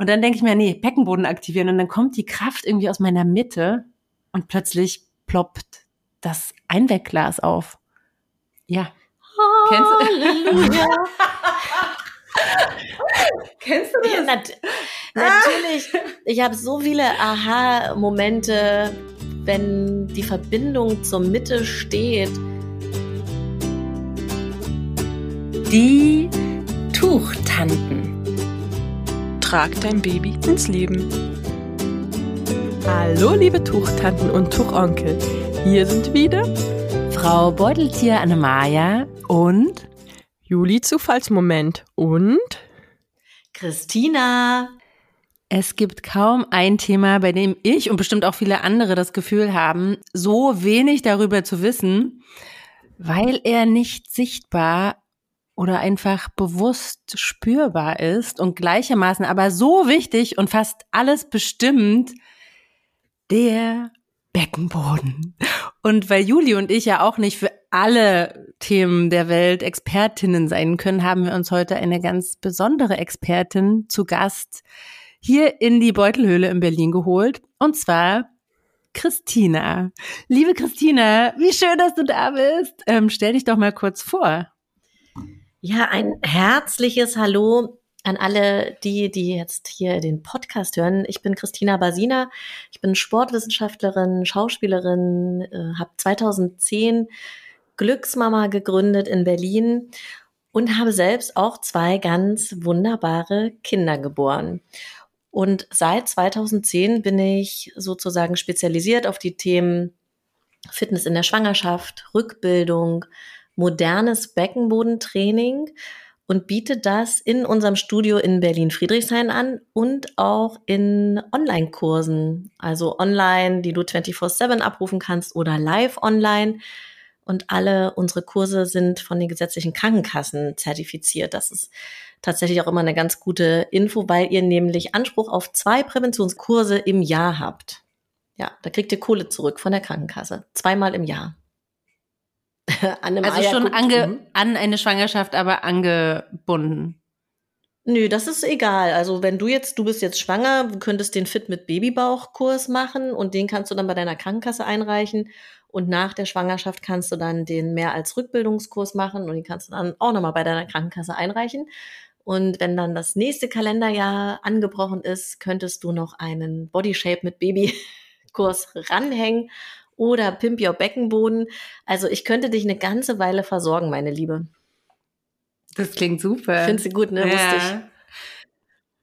Und dann denke ich mir, nee, Beckenboden aktivieren. Und dann kommt die Kraft irgendwie aus meiner Mitte und plötzlich ploppt das Einwegglas auf. Ja. Halleluja. Kennst du das? Ja, nat natürlich. Ich habe so viele Aha-Momente, wenn die Verbindung zur Mitte steht. Die Tuchtanten. Trag dein Baby ins Leben. Hallo, liebe Tuchtanten und Tuchonkel. Hier sind wieder Frau Beuteltier Annemaja und Juli Zufallsmoment und Christina. Es gibt kaum ein Thema, bei dem ich und bestimmt auch viele andere das Gefühl haben, so wenig darüber zu wissen, weil er nicht sichtbar oder einfach bewusst spürbar ist und gleichermaßen aber so wichtig und fast alles bestimmt, der Beckenboden. Und weil Juli und ich ja auch nicht für alle Themen der Welt Expertinnen sein können, haben wir uns heute eine ganz besondere Expertin zu Gast hier in die Beutelhöhle in Berlin geholt. Und zwar Christina. Liebe Christina, wie schön, dass du da bist. Ähm, stell dich doch mal kurz vor. Ja, ein herzliches Hallo an alle die, die jetzt hier den Podcast hören. Ich bin Christina Basina. Ich bin Sportwissenschaftlerin, Schauspielerin, äh, habe 2010 Glücksmama gegründet in Berlin und habe selbst auch zwei ganz wunderbare Kinder geboren. Und seit 2010 bin ich sozusagen spezialisiert auf die Themen Fitness in der Schwangerschaft, Rückbildung, modernes Beckenbodentraining und biete das in unserem Studio in Berlin-Friedrichshain an und auch in Online-Kursen, also online, die du 24-7 abrufen kannst oder live online. Und alle unsere Kurse sind von den gesetzlichen Krankenkassen zertifiziert. Das ist tatsächlich auch immer eine ganz gute Info, weil ihr nämlich Anspruch auf zwei Präventionskurse im Jahr habt. Ja, da kriegt ihr Kohle zurück von der Krankenkasse. Zweimal im Jahr. also schon ange, mhm. an eine Schwangerschaft, aber angebunden. Nö, das ist egal. Also wenn du jetzt, du bist jetzt schwanger, du könntest den Fit mit Babybauchkurs machen und den kannst du dann bei deiner Krankenkasse einreichen. Und nach der Schwangerschaft kannst du dann den mehr als Rückbildungskurs machen und den kannst du dann auch nochmal bei deiner Krankenkasse einreichen. Und wenn dann das nächste Kalenderjahr angebrochen ist, könntest du noch einen Body Shape mit Babykurs ranhängen oder Pimp Your Beckenboden. Also ich könnte dich eine ganze Weile versorgen, meine Liebe. Das klingt super. Findest du gut, ne? Ja. Wusste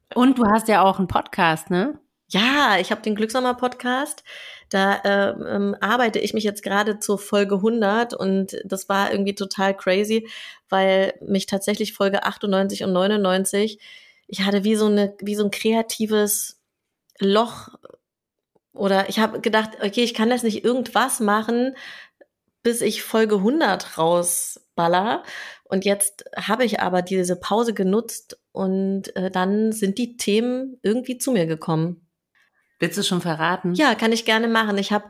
ich. Und du hast ja auch einen Podcast, ne? Ja, ich habe den Glücksamer Podcast. Da äh, ähm, arbeite ich mich jetzt gerade zur Folge 100 und das war irgendwie total crazy, weil mich tatsächlich Folge 98 und 99, ich hatte wie so eine wie so ein kreatives Loch oder ich habe gedacht, okay, ich kann das nicht irgendwas machen, bis ich Folge 100 rausballer. Und jetzt habe ich aber diese Pause genutzt und äh, dann sind die Themen irgendwie zu mir gekommen. Willst du schon verraten? Ja, kann ich gerne machen. Ich habe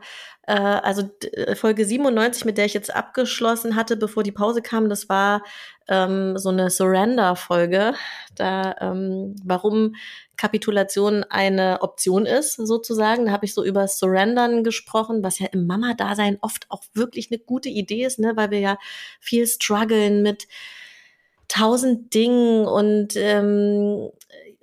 äh, also äh, Folge 97, mit der ich jetzt abgeschlossen hatte, bevor die Pause kam, das war ähm, so eine Surrender-Folge. Da, ähm, warum Kapitulation eine Option ist, sozusagen. Da habe ich so über Surrendern gesprochen, was ja im Mama-Dasein oft auch wirklich eine gute Idee ist, ne? weil wir ja viel strugglen mit tausend Dingen und ähm,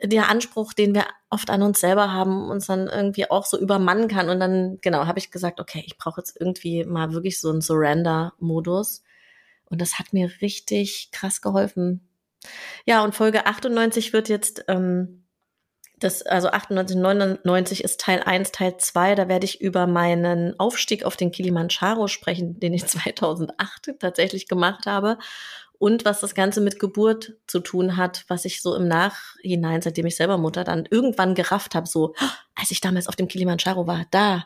der Anspruch, den wir oft an uns selber haben, uns dann irgendwie auch so übermannen kann. Und dann, genau, habe ich gesagt, okay, ich brauche jetzt irgendwie mal wirklich so einen Surrender-Modus. Und das hat mir richtig krass geholfen. Ja, und Folge 98 wird jetzt, ähm, das, also 98, 99 ist Teil 1, Teil 2. Da werde ich über meinen Aufstieg auf den Kilimanjaro sprechen, den ich 2008 tatsächlich gemacht habe und was das Ganze mit Geburt zu tun hat, was ich so im Nachhinein, seitdem ich selber Mutter dann irgendwann gerafft habe, so, als ich damals auf dem Kilimanjaro war, da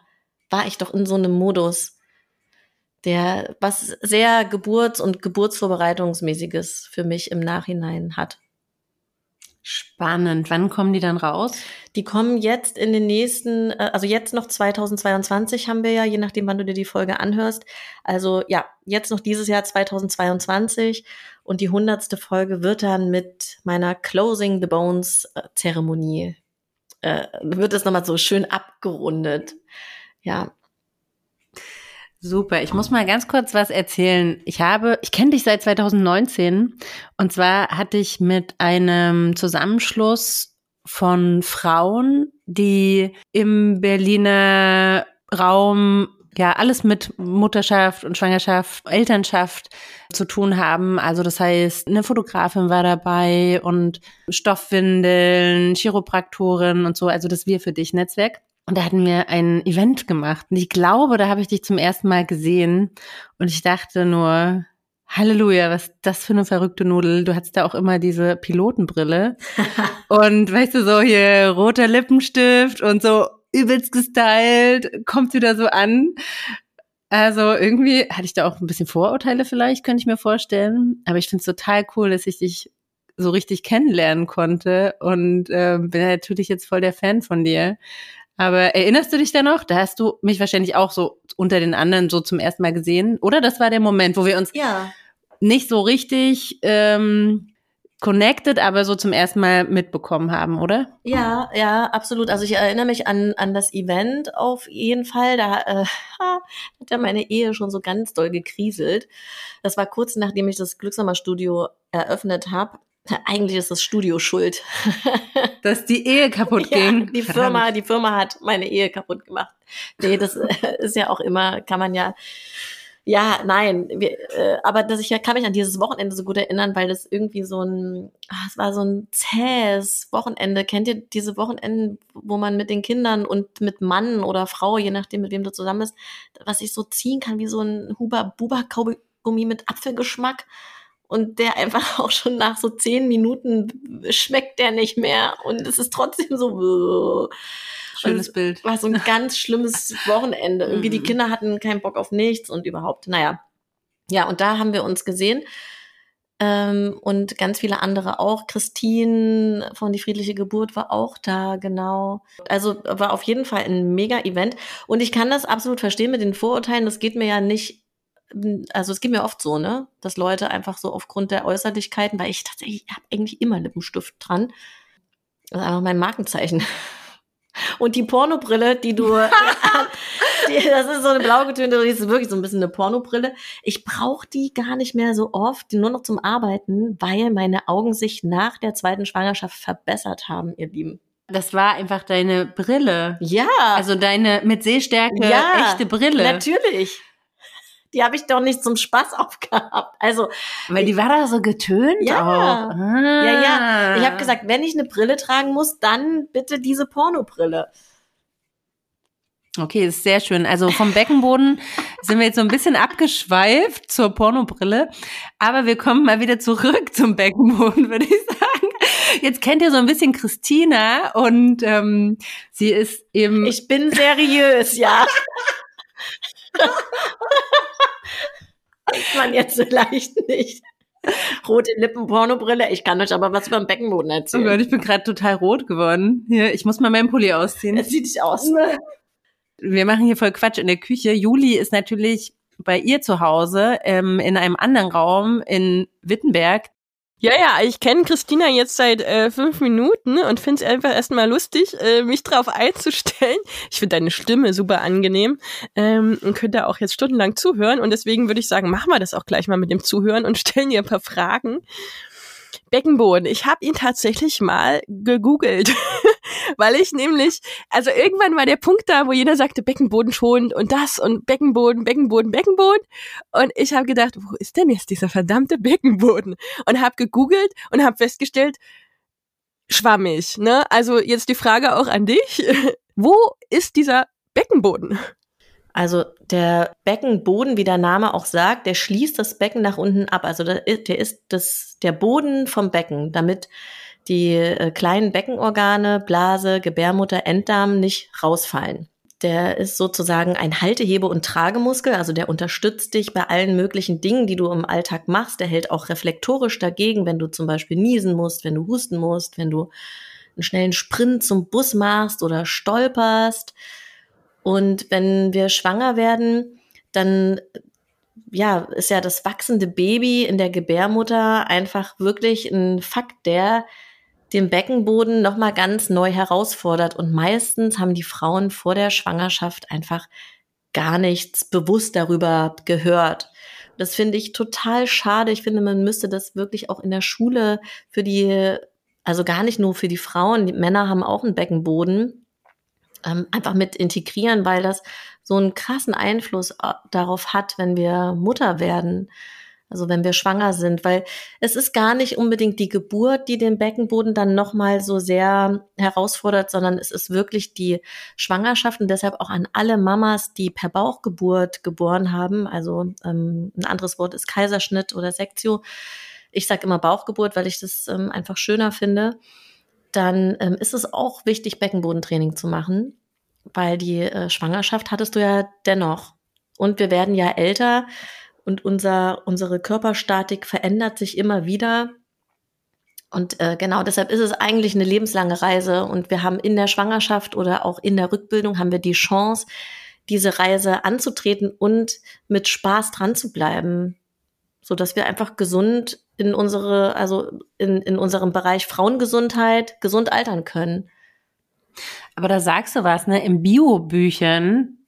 war ich doch in so einem Modus, der was sehr Geburts- und Geburtsvorbereitungsmäßiges für mich im Nachhinein hat. Spannend. Wann kommen die dann raus? Die kommen jetzt in den nächsten, äh, also jetzt noch 2022 haben wir ja, je nachdem, wann du dir die Folge anhörst. Also ja, jetzt noch dieses Jahr 2022 und die hundertste Folge wird dann mit meiner Closing the Bones äh, Zeremonie äh, wird das nochmal so schön abgerundet. Ja. Super, ich muss mal ganz kurz was erzählen. Ich habe, ich kenne dich seit 2019 und zwar hatte ich mit einem Zusammenschluss von Frauen, die im Berliner Raum ja alles mit Mutterschaft und Schwangerschaft, Elternschaft zu tun haben. Also das heißt, eine Fotografin war dabei und Stoffwindeln, Chiropraktorin und so, also das Wir für dich Netzwerk. Und da hatten wir ein Event gemacht. Und ich glaube, da habe ich dich zum ersten Mal gesehen. Und ich dachte nur, Halleluja, was ist das für eine verrückte Nudel. Du hattest da auch immer diese Pilotenbrille. und weißt du, so hier roter Lippenstift und so übelst gestylt, kommt wieder so an. Also irgendwie hatte ich da auch ein bisschen Vorurteile vielleicht, könnte ich mir vorstellen. Aber ich finde es total cool, dass ich dich so richtig kennenlernen konnte und äh, bin natürlich jetzt voll der Fan von dir. Aber erinnerst du dich da noch? Da hast du mich wahrscheinlich auch so unter den anderen so zum ersten Mal gesehen. Oder das war der Moment, wo wir uns Ja. nicht so richtig ähm, connected, aber so zum ersten Mal mitbekommen haben, oder? Ja, ja, absolut. Also ich erinnere mich an, an das Event auf jeden Fall. Da äh, ha, hat ja meine Ehe schon so ganz doll gekriselt. Das war kurz nachdem ich das Glücksnummer-Studio eröffnet habe. Eigentlich ist das Studio schuld. Dass die Ehe kaputt Ja, ging. die Verdammt. Firma, die Firma hat meine Ehe kaputt gemacht. Nee, das äh, ist ja auch immer, kann man ja. Ja, nein, wir, äh, aber dass ich ja kann mich an dieses Wochenende so gut erinnern, weil das irgendwie so ein, ah, es war so ein zähes Wochenende. Kennt ihr diese Wochenenden, wo man mit den Kindern und mit Mann oder Frau, je nachdem mit wem du zusammen bist, was ich so ziehen kann wie so ein Huber Buber Kaugummi mit Apfelgeschmack und der einfach auch schon nach so zehn Minuten schmeckt der nicht mehr und es ist trotzdem so Schönes Bild. war so ein ganz schlimmes Wochenende. Irgendwie die Mhm. Kinder hatten keinen Bock auf nichts und überhaupt, naja. Ja, und da haben wir uns gesehen. Ähm, und ganz viele andere auch. Christine von Die Friedliche Geburt war auch da, genau. Also war auf jeden Fall ein Mega-Event. Und ich kann das absolut verstehen mit den Vorurteilen. Das geht mir ja nicht, also es geht mir oft so, ne? Dass Leute einfach so aufgrund der Äußerlichkeiten, weil ich tatsächlich habe eigentlich immer Lippenstift dran. Das ist einfach mein Markenzeichen. Und die Pornobrille, die du, die, das ist so eine blau getönte, die ist wirklich so ein bisschen eine Pornobrille. Ich brauche die gar nicht mehr so oft, nur noch zum Arbeiten, weil meine Augen sich nach der zweiten Schwangerschaft verbessert haben, ihr Lieben. Das war einfach deine Brille. Ja, Also deine mit Sehstärke Ja, echte Brille. natürlich. Die habe ich doch nicht zum Spaß aufgehabt. Also, Weil die war da so getönt Ja. auch. Ah. ja, ja. Ich habe gesagt, wenn ich eine Brille tragen muss, dann bitte diese Pornobrille. Okay, ist sehr schön. Also vom Beckenboden sind wir jetzt so ein bisschen abgeschweift zur Pornobrille. Aber wir kommen mal wieder zurück zum Beckenboden, würde ich sagen. Jetzt kennt ihr so ein bisschen Christina und ähm, sie ist eben. Ich bin seriös, ja. Weiß man jetzt vielleicht nicht. Rote Lippen, Pornobrille. Ich kann euch aber was über den Beckenboden oh erzählen. Gott, ich bin gerade total rot geworden. Hier, ich muss mal meinen Pulli ausziehen. Es sieht dich aus. wir machen hier voll Quatsch in der Küche. Juli ist natürlich bei ihr zu Hause ähm, in einem anderen Raum in Wittenberg. Ja, ja, ich kenne Christina jetzt seit äh, fünf Minuten und finde es einfach erstmal lustig, äh, mich drauf einzustellen. Ich finde deine Stimme super angenehm ähm, und könnte auch jetzt stundenlang zuhören. Und deswegen würde ich sagen, machen wir das auch gleich mal mit dem Zuhören und stellen dir ein paar Fragen. Beckenboden. Ich habe ihn tatsächlich mal gegoogelt, weil ich nämlich, also irgendwann war der Punkt da, wo jeder sagte Beckenboden schonend und das und Beckenboden, Beckenboden, Beckenboden. Und ich habe gedacht, wo ist denn jetzt dieser verdammte Beckenboden? Und habe gegoogelt und habe festgestellt, schwammig. Ne? Also jetzt die Frage auch an dich, wo ist dieser Beckenboden? Also der Beckenboden, wie der Name auch sagt, der schließt das Becken nach unten ab. Also der ist, das, der Boden vom Becken, damit die äh, kleinen Beckenorgane, Blase, Gebärmutter, Enddarm nicht rausfallen. Der ist sozusagen ein Haltehebe- und Tragemuskel, also der unterstützt dich bei allen möglichen Dingen, die du im Alltag machst. Der hält auch reflektorisch dagegen, wenn du zum Beispiel niesen musst, wenn du husten musst, wenn du einen schnellen Sprint zum Bus machst oder stolperst. Und wenn wir schwanger werden, dann ja, ist ja das wachsende Baby in der Gebärmutter einfach wirklich ein Fakt, der den Beckenboden nochmal ganz neu herausfordert. Und meistens haben die Frauen vor der Schwangerschaft einfach gar nichts bewusst darüber gehört. Das finde ich total schade. Ich finde, man müsste das wirklich auch in der Schule für die, also gar nicht nur für die Frauen, die Männer haben auch einen Beckenboden, ähm, einfach mit integrieren, weil das so einen krassen Einfluss äh, darauf hat, wenn wir Mutter werden. Also wenn wir schwanger sind, weil es ist gar nicht unbedingt die Geburt, die den Beckenboden dann nochmal so sehr herausfordert, sondern es ist wirklich die Schwangerschaft und deshalb auch an alle Mamas, die per Bauchgeburt geboren haben. Also ähm, ein anderes Wort ist Kaiserschnitt oder Sektio. Ich sage immer Bauchgeburt, weil ich das ähm, einfach schöner finde. Dann ähm, ist es auch wichtig, Beckenbodentraining zu machen, weil die äh, Schwangerschaft hattest du ja dennoch. Und wir werden ja älter und unser, unsere Körperstatik verändert sich immer wieder. Und äh, genau deshalb ist es eigentlich eine lebenslange Reise und wir haben in der Schwangerschaft oder auch in der Rückbildung haben wir die Chance, diese Reise anzutreten und mit Spaß dran zu bleiben, so dass wir einfach gesund in unsere, also in, in unserem Bereich Frauengesundheit gesund altern können. Aber da sagst du was, ne? Im Bio-Büchern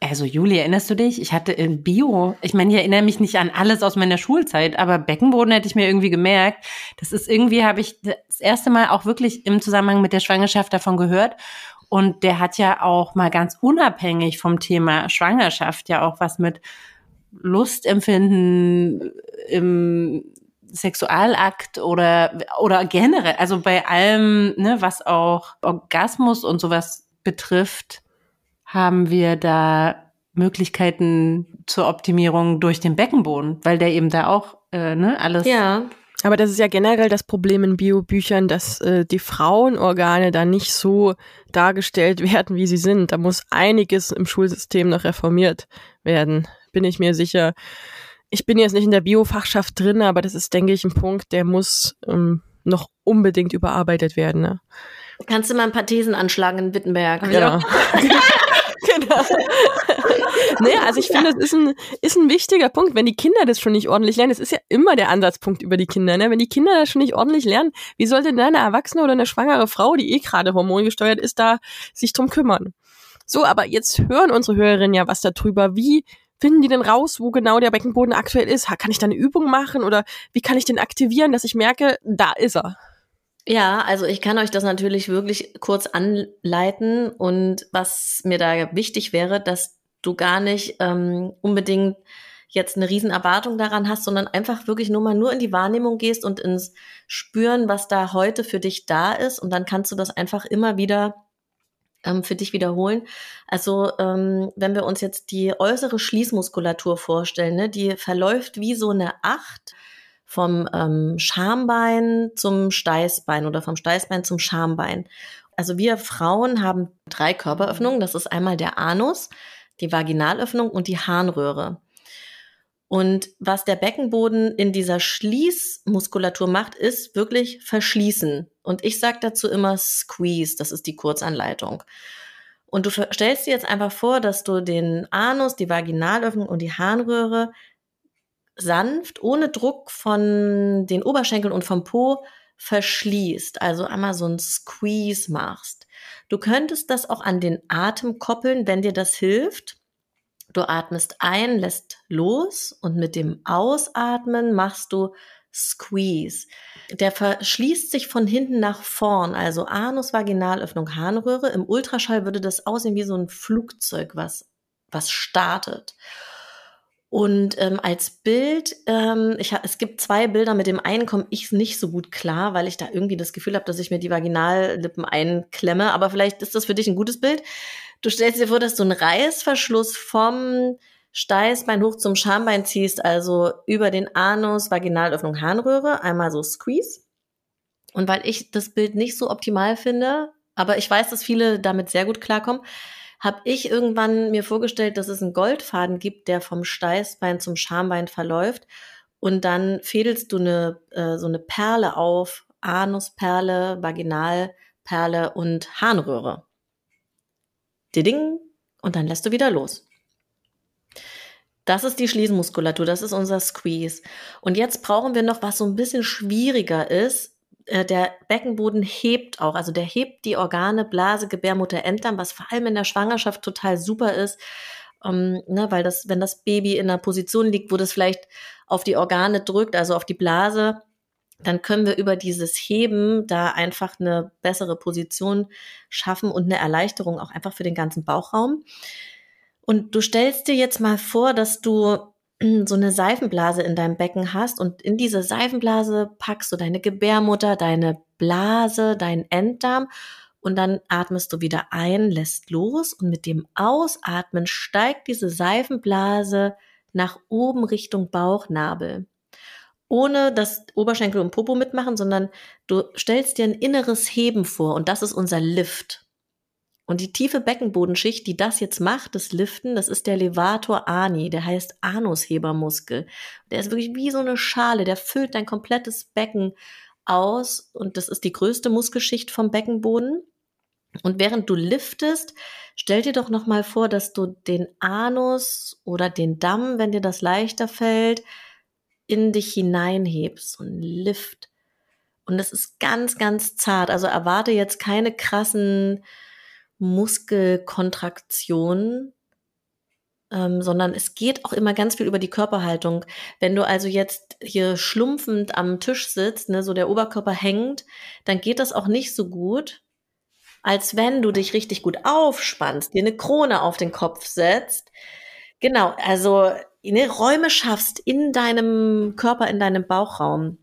also Juli, erinnerst du dich? Ich hatte in Bio, ich meine, ich erinnere mich nicht an alles aus meiner Schulzeit, aber Beckenboden hätte ich mir irgendwie gemerkt. Das ist irgendwie, habe ich das erste Mal auch wirklich im Zusammenhang mit der Schwangerschaft davon gehört. Und der hat ja auch mal ganz unabhängig vom Thema Schwangerschaft ja auch was mit Lustempfinden im Sexualakt oder, oder generell, also bei allem, ne, was auch Orgasmus und sowas betrifft, haben wir da Möglichkeiten zur Optimierung durch den Beckenboden, weil der eben da auch äh, ne, alles. Ja. Aber das ist ja generell das Problem in Biobüchern, dass äh, die Frauenorgane da nicht so dargestellt werden, wie sie sind. Da muss einiges im Schulsystem noch reformiert werden, bin ich mir sicher. Ich bin jetzt nicht in der Biofachschaft drin, aber das ist, denke ich, ein Punkt, der muss ähm, noch unbedingt überarbeitet werden. Ne? Kannst du mal ein paar Thesen anschlagen in Wittenberg? Ja. genau. nee, also ich finde, das ist ein, ist ein wichtiger Punkt, wenn die Kinder das schon nicht ordentlich lernen. Das ist ja immer der Ansatzpunkt über die Kinder. Ne? Wenn die Kinder das schon nicht ordentlich lernen, wie sollte denn eine Erwachsene oder eine schwangere Frau, die eh gerade hormongesteuert ist, da sich drum kümmern? So, aber jetzt hören unsere Hörerinnen ja was darüber. Wie finden die denn raus, wo genau der Beckenboden aktuell ist? Kann ich da eine Übung machen oder wie kann ich den aktivieren, dass ich merke, da ist er? Ja, also ich kann euch das natürlich wirklich kurz anleiten. Und was mir da wichtig wäre, dass du gar nicht ähm, unbedingt jetzt eine Riesenerwartung daran hast, sondern einfach wirklich nur mal nur in die Wahrnehmung gehst und ins Spüren, was da heute für dich da ist. Und dann kannst du das einfach immer wieder ähm, für dich wiederholen. Also ähm, wenn wir uns jetzt die äußere Schließmuskulatur vorstellen, ne, die verläuft wie so eine Acht vom ähm, Schambein zum Steißbein oder vom Steißbein zum Schambein. Also wir Frauen haben drei Körperöffnungen. Das ist einmal der Anus, die Vaginalöffnung und die Harnröhre. Und was der Beckenboden in dieser Schließmuskulatur macht, ist wirklich verschließen. Und ich sage dazu immer Squeeze, das ist die Kurzanleitung. Und du stellst dir jetzt einfach vor, dass du den Anus, die Vaginalöffnung und die Harnröhre sanft, ohne Druck von den Oberschenkeln und vom Po verschließt, also einmal so ein Squeeze machst. Du könntest das auch an den Atem koppeln, wenn dir das hilft. Du atmest ein, lässt los und mit dem Ausatmen machst du Squeeze. Der verschließt sich von hinten nach vorn, also Anus, Vaginalöffnung, Harnröhre. Im Ultraschall würde das aussehen wie so ein Flugzeug, was, was startet. Und ähm, als Bild, ähm, ich es gibt zwei Bilder, mit dem einen komme ich nicht so gut klar, weil ich da irgendwie das Gefühl habe, dass ich mir die Vaginallippen einklemme. Aber vielleicht ist das für dich ein gutes Bild. Du stellst dir vor, dass du einen Reißverschluss vom Steißbein hoch zum Schambein ziehst, also über den Anus, Vaginalöffnung, Harnröhre, einmal so Squeeze. Und weil ich das Bild nicht so optimal finde, aber ich weiß, dass viele damit sehr gut klarkommen, habe ich irgendwann mir vorgestellt, dass es einen Goldfaden gibt, der vom Steißbein zum Schambein verläuft. Und dann fädelst du eine, äh, so eine Perle auf, Anusperle, Vaginalperle und Harnröhre. Ding, und dann lässt du wieder los. Das ist die Schließmuskulatur, das ist unser Squeeze. Und jetzt brauchen wir noch was so ein bisschen schwieriger ist, der Beckenboden hebt auch, also der hebt die Organe, Blase, Gebärmutter, Enddarm, was vor allem in der Schwangerschaft total super ist, ähm, ne, weil das, wenn das Baby in einer Position liegt, wo das vielleicht auf die Organe drückt, also auf die Blase, dann können wir über dieses Heben da einfach eine bessere Position schaffen und eine Erleichterung auch einfach für den ganzen Bauchraum. Und du stellst dir jetzt mal vor, dass du so eine Seifenblase in deinem Becken hast und in diese Seifenblase packst du deine Gebärmutter, deine Blase, deinen Enddarm und dann atmest du wieder ein, lässt los und mit dem Ausatmen steigt diese Seifenblase nach oben Richtung Bauchnabel. Ohne dass Oberschenkel und Popo mitmachen, sondern du stellst dir ein inneres Heben vor und das ist unser Lift. Und die tiefe Beckenbodenschicht, die das jetzt macht, das Liften, das ist der Levator Ani, der heißt Anushebermuskel. Der ist wirklich wie so eine Schale, der füllt dein komplettes Becken aus und das ist die größte Muskelschicht vom Beckenboden. Und während du liftest, stell dir doch nochmal vor, dass du den Anus oder den Damm, wenn dir das leichter fällt, in dich hineinhebst, ein Lift. Und das ist ganz, ganz zart. Also erwarte jetzt keine krassen Muskelkontraktion, ähm, sondern es geht auch immer ganz viel über die Körperhaltung. Wenn du also jetzt hier schlumpfend am Tisch sitzt, ne, so der Oberkörper hängt, dann geht das auch nicht so gut, als wenn du dich richtig gut aufspannst, dir eine Krone auf den Kopf setzt. Genau, also ne, Räume schaffst in deinem Körper, in deinem Bauchraum.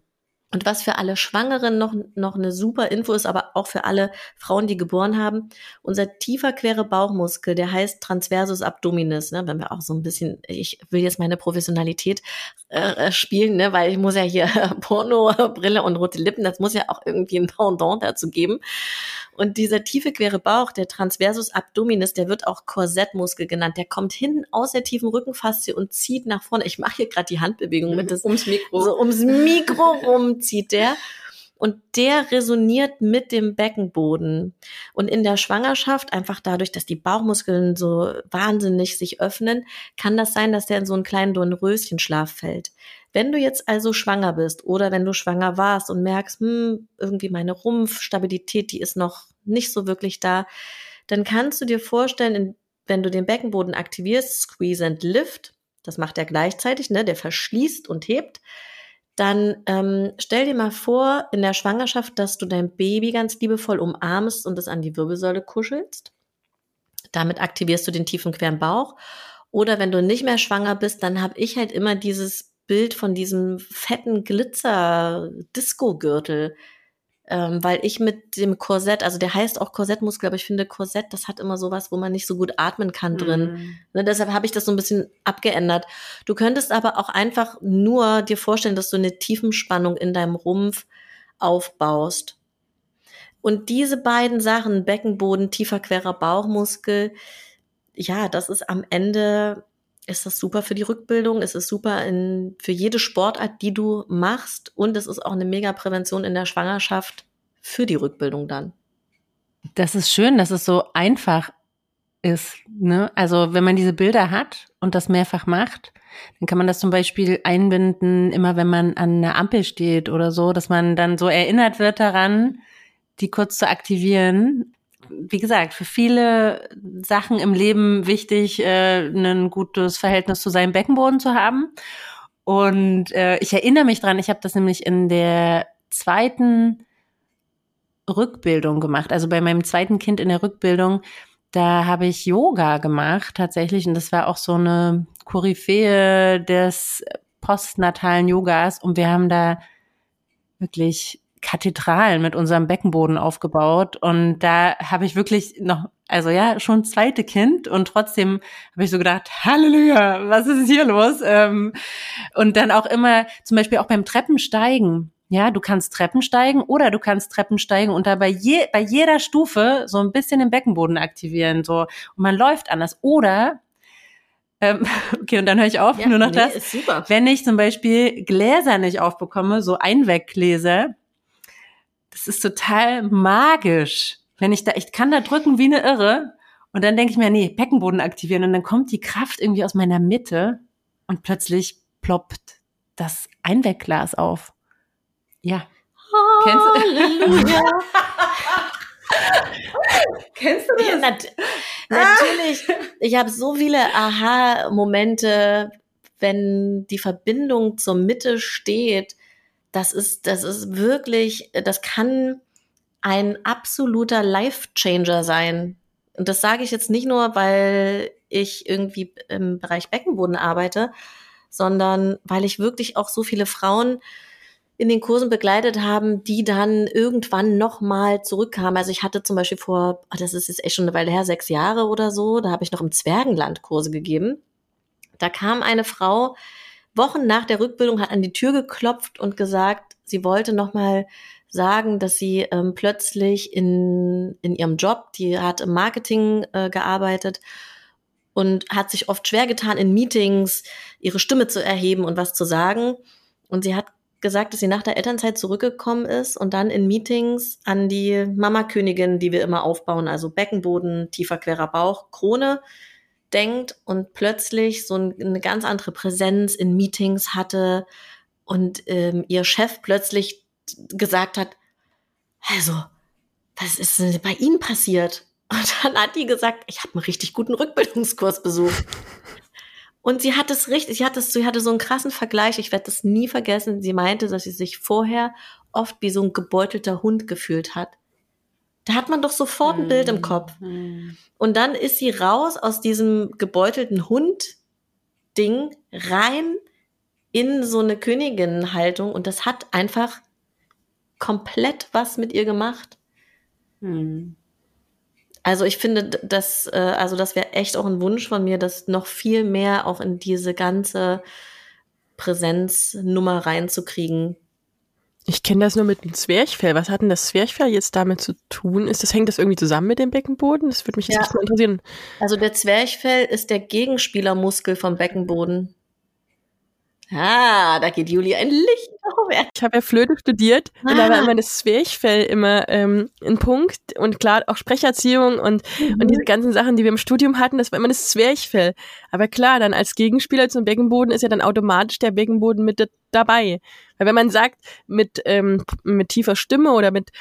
Und was für alle Schwangeren noch, noch eine super Info ist, aber auch für alle Frauen, die geboren haben, unser tiefer quere Bauchmuskel, der heißt Transversus Abdominis, ne, wenn wir auch so ein bisschen, ich will jetzt meine Professionalität äh, äh spielen, ne, weil ich muss ja hier Porno, Brille und rote Lippen, das muss ja auch irgendwie ein Pendant dazu geben. Und dieser tiefe quere Bauch, der Transversus Abdominis, der wird auch Korsettmuskel genannt. Der kommt hinten aus der tiefen Rückenfaszie und zieht nach vorne. Ich mache hier gerade die Handbewegung mit. Das, ums Mikro. So ums Mikro rum zieht der. Und der resoniert mit dem Beckenboden. Und in der Schwangerschaft, einfach dadurch, dass die Bauchmuskeln so wahnsinnig sich öffnen, kann das sein, dass der in so einen kleinen Dornröschenschlaf fällt. Wenn du jetzt also schwanger bist oder wenn du schwanger warst und merkst, hm, irgendwie meine Rumpfstabilität, die ist noch nicht so wirklich da, dann kannst du dir vorstellen, wenn du den Beckenboden aktivierst, squeeze and lift, das macht er gleichzeitig, ne, der verschließt und hebt, dann ähm, stell dir mal vor in der Schwangerschaft, dass du dein Baby ganz liebevoll umarmst und es an die Wirbelsäule kuschelst. Damit aktivierst du den tiefen queren Bauch. Oder wenn du nicht mehr schwanger bist, dann habe ich halt immer dieses Bild von diesem fetten Glitzer-Disco-Gürtel. Ähm, weil ich mit dem Korsett, also der heißt auch Korsettmuskel, aber ich finde Korsett, das hat immer sowas, wo man nicht so gut atmen kann drin. Mhm. Ne, deshalb habe ich das so ein bisschen abgeändert. Du könntest aber auch einfach nur dir vorstellen, dass du eine Tiefenspannung in deinem Rumpf aufbaust. Und diese beiden Sachen, Beckenboden, tiefer querer Bauchmuskel, ja, das ist am Ende ist das super für die Rückbildung, es ist super in, für jede Sportart, die du machst und es ist auch eine mega Prävention in der Schwangerschaft für die Rückbildung dann. Das ist schön, dass es so einfach ist. Ne? Also wenn man diese Bilder hat und das mehrfach macht, dann kann man das zum Beispiel einbinden, immer wenn man an einer Ampel steht oder so, dass man dann so erinnert wird daran, die kurz zu aktivieren wie gesagt, für viele Sachen im Leben wichtig, äh, ein gutes Verhältnis zu seinem Beckenboden zu haben. Und äh, ich erinnere mich dran, ich habe das nämlich in der zweiten Rückbildung gemacht, also bei meinem zweiten Kind in der Rückbildung, da habe ich Yoga gemacht tatsächlich. Und das war auch so eine Koryphäe des postnatalen Yogas. Und wir haben da wirklich Kathedralen mit unserem Beckenboden aufgebaut. Und da habe ich wirklich noch, also ja, schon zweite Kind und trotzdem habe ich so gedacht, Halleluja, was ist hier los? Ähm, und dann auch immer, zum Beispiel auch beim Treppensteigen. Ja, du kannst Treppen steigen oder du kannst Treppen steigen und da bei, je, bei jeder Stufe so ein bisschen den Beckenboden aktivieren. So. Und man läuft anders. Oder ähm, okay, und dann höre ich auf, ja, nur noch nee, das. Wenn ich zum Beispiel Gläser nicht aufbekomme, so Einweggläser, das ist total magisch. Wenn ich da, ich kann da drücken wie eine Irre. Und dann denke ich mir, nee, Beckenboden aktivieren. Und dann kommt die Kraft irgendwie aus meiner Mitte und plötzlich ploppt das Einwegglas auf. Ja. Halleluja. Kennst du Ja, nat natürlich. Ich habe so viele Aha-Momente, wenn die Verbindung zur Mitte steht. Das ist, das ist wirklich, das kann ein absoluter Life-Changer sein. Und das sage ich jetzt nicht nur, weil ich irgendwie im Bereich Beckenboden arbeite, sondern weil ich wirklich auch so viele Frauen in den Kursen begleitet haben, die dann irgendwann nochmal zurückkamen. Also ich hatte zum Beispiel vor, oh, das ist jetzt echt schon eine Weile her, sechs Jahre oder so, da habe ich noch im Zwergenland Kurse gegeben. Da kam eine Frau Wochen nach der Rückbildung, hat an die Tür geklopft und gesagt, sie wollte nochmal sagen, dass sie ähm, plötzlich in, in ihrem Job, die hat im Marketing äh, gearbeitet und hat sich oft schwer getan, in Meetings ihre Stimme zu erheben und was zu sagen. Und sie hat gesagt, dass sie nach der Elternzeit zurückgekommen ist und dann in Meetings an die Mama-Königin, die wir immer aufbauen, also Beckenboden, tiefer querer Bauch, Krone, denkt und plötzlich so eine ganz andere Präsenz in Meetings hatte und ähm, ihr Chef plötzlich gesagt hat, also, was ist denn bei Ihnen passiert? Und dann hat die gesagt, ich habe einen richtig guten Rückbildungskurs besucht. Und sie hat es richtig, sie hat es, sie hatte so einen krassen Vergleich, ich werde das nie vergessen. Sie meinte, dass sie sich vorher oft wie so ein gebeutelter Hund gefühlt hat. Da hat man doch sofort ein Bild im Kopf. Und dann ist sie raus aus diesem gebeutelten Hund-Ding rein in so eine Königinnenhaltung und das hat einfach komplett was mit ihr gemacht. Hm. Also ich finde, das, äh, also das wäre echt auch ein Wunsch von mir, das noch viel mehr auch in diese ganze Präsenznummer reinzukriegen. Ich kenne das nur mit dem Zwerchfell. Was hat denn das Zwerchfell jetzt damit zu tun? Ist das, hängt das irgendwie zusammen mit dem Beckenboden? Das würde mich jetzt Ja. echt mal interessieren. Also der Zwerchfell ist der Gegenspielermuskel vom Beckenboden. Ah, da geht Juli ein Licht aufwärts. Ich habe ja Flöte studiert und da war Ah. immer das Zwerchfell immer ähm, ein Punkt und klar auch Sprecherziehung und, und diese ganzen Sachen, die wir im Studium hatten, das war immer das Zwerchfell. Aber klar, dann als Gegenspieler zum Beckenboden ist ja dann automatisch der Beckenboden mit da- dabei. Weil wenn man sagt, mit, ähm, mit tiefer Stimme oder mit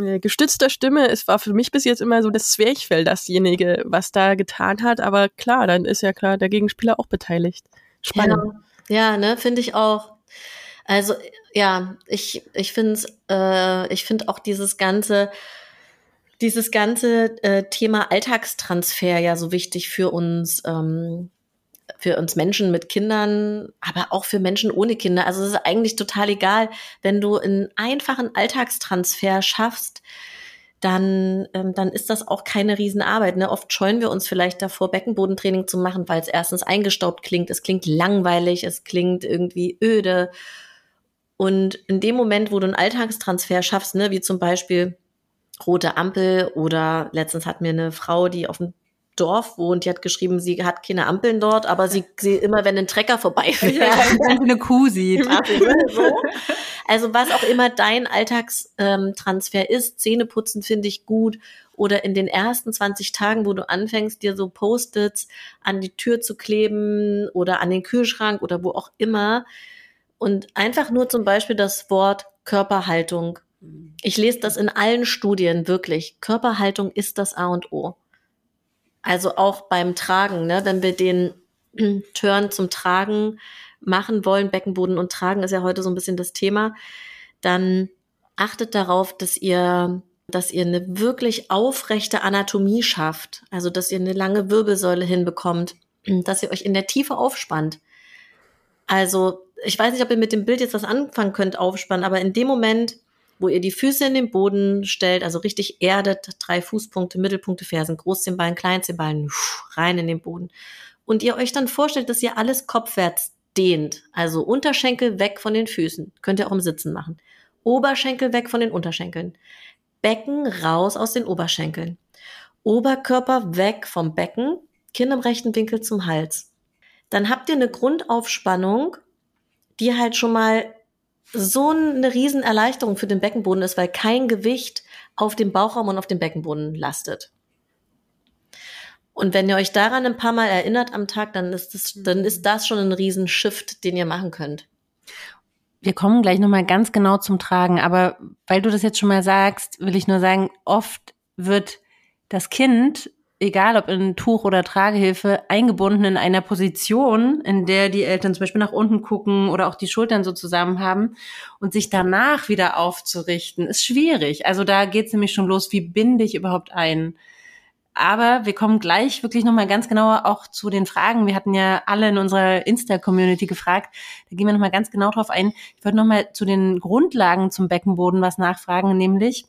äh, gestützter Stimme, es war für mich bis jetzt immer so das Zwerchfell dasjenige, was da getan hat. Aber klar, dann ist ja klar der Gegenspieler auch beteiligt. Spannend. Ja, ne, finde ich auch. Also ja, ich ich finde äh, ich finde auch dieses ganze dieses ganze äh, Thema Alltagstransfer ja so wichtig für uns ähm, für uns Menschen mit Kindern, aber auch für Menschen ohne Kinder. Also es ist eigentlich total egal, wenn du einen einfachen Alltagstransfer schaffst, dann, ähm, dann ist das auch keine Riesenarbeit. Ne? Oft scheuen wir uns vielleicht davor, Beckenbodentraining zu machen, weil es erstens eingestaubt klingt, es klingt langweilig, es klingt irgendwie öde. Und in dem Moment, wo du einen Alltagstransfer schaffst, ne, wie zum Beispiel rote Ampel oder letztens hat mir eine Frau, die auf dem Dorf wohnt, die hat geschrieben, sie hat keine Ampeln dort, aber sie, sie immer, wenn ein Trecker vorbeifährt. Wenn sie eine Kuh sieht. so. Also was auch immer dein Alltagstransfer ist, Zähneputzen finde ich gut oder in den ersten 20 Tagen, wo du anfängst, dir so Post-its an die Tür zu kleben oder an den Kühlschrank oder wo auch immer und einfach nur zum Beispiel das Wort Körperhaltung. Ich lese das in allen Studien wirklich. Körperhaltung ist das A und O. Also auch beim Tragen, ne? wenn wir den Turn zum Tragen machen wollen, Beckenboden und Tragen ist ja heute so ein bisschen das Thema, dann achtet darauf, dass ihr, dass ihr eine wirklich aufrechte Anatomie schafft, also dass ihr eine lange Wirbelsäule hinbekommt, dass ihr euch in der Tiefe aufspannt. Also ich weiß nicht, ob ihr mit dem Bild jetzt was anfangen könnt, aufspannen, aber in dem Moment, wo ihr die Füße in den Boden stellt, also richtig erdet, drei Fußpunkte, Mittelpunkte, Fersen, Großzehenballen, Kleinzehenballen, rein in den Boden. Und ihr euch dann vorstellt, dass ihr alles kopfwärts dehnt. Also Unterschenkel weg von den Füßen. Könnt ihr auch im Sitzen machen. Oberschenkel weg von den Unterschenkeln. Becken raus aus den Oberschenkeln. Oberkörper weg vom Becken. Kinn im rechten Winkel zum Hals. Dann habt ihr eine Grundaufspannung, die halt schon mal so eine Riesenerleichterung für den Beckenboden ist, weil kein Gewicht auf dem Bauchraum und auf dem Beckenboden lastet. Und wenn ihr euch daran ein paar Mal erinnert am Tag, dann ist das, dann ist das schon ein Riesenshift, den ihr machen könnt. wir kommen gleich nochmal ganz genau zum Tragen, aber weil du das jetzt schon mal sagst, will ich nur sagen, oft wird das Kind, egal ob in Tuch oder Tragehilfe, eingebunden in einer Position, in der die Eltern zum Beispiel nach unten gucken oder auch die Schultern so zusammen haben und sich danach wieder aufzurichten, ist schwierig. Also da geht es nämlich schon los, wie binde ich überhaupt ein? Aber wir kommen gleich wirklich nochmal ganz genauer auch zu den Fragen. Wir hatten ja alle in unserer Insta-Community gefragt. Da gehen wir nochmal ganz genau drauf ein. Ich würde nochmal zu den Grundlagen zum Beckenboden was nachfragen, nämlich,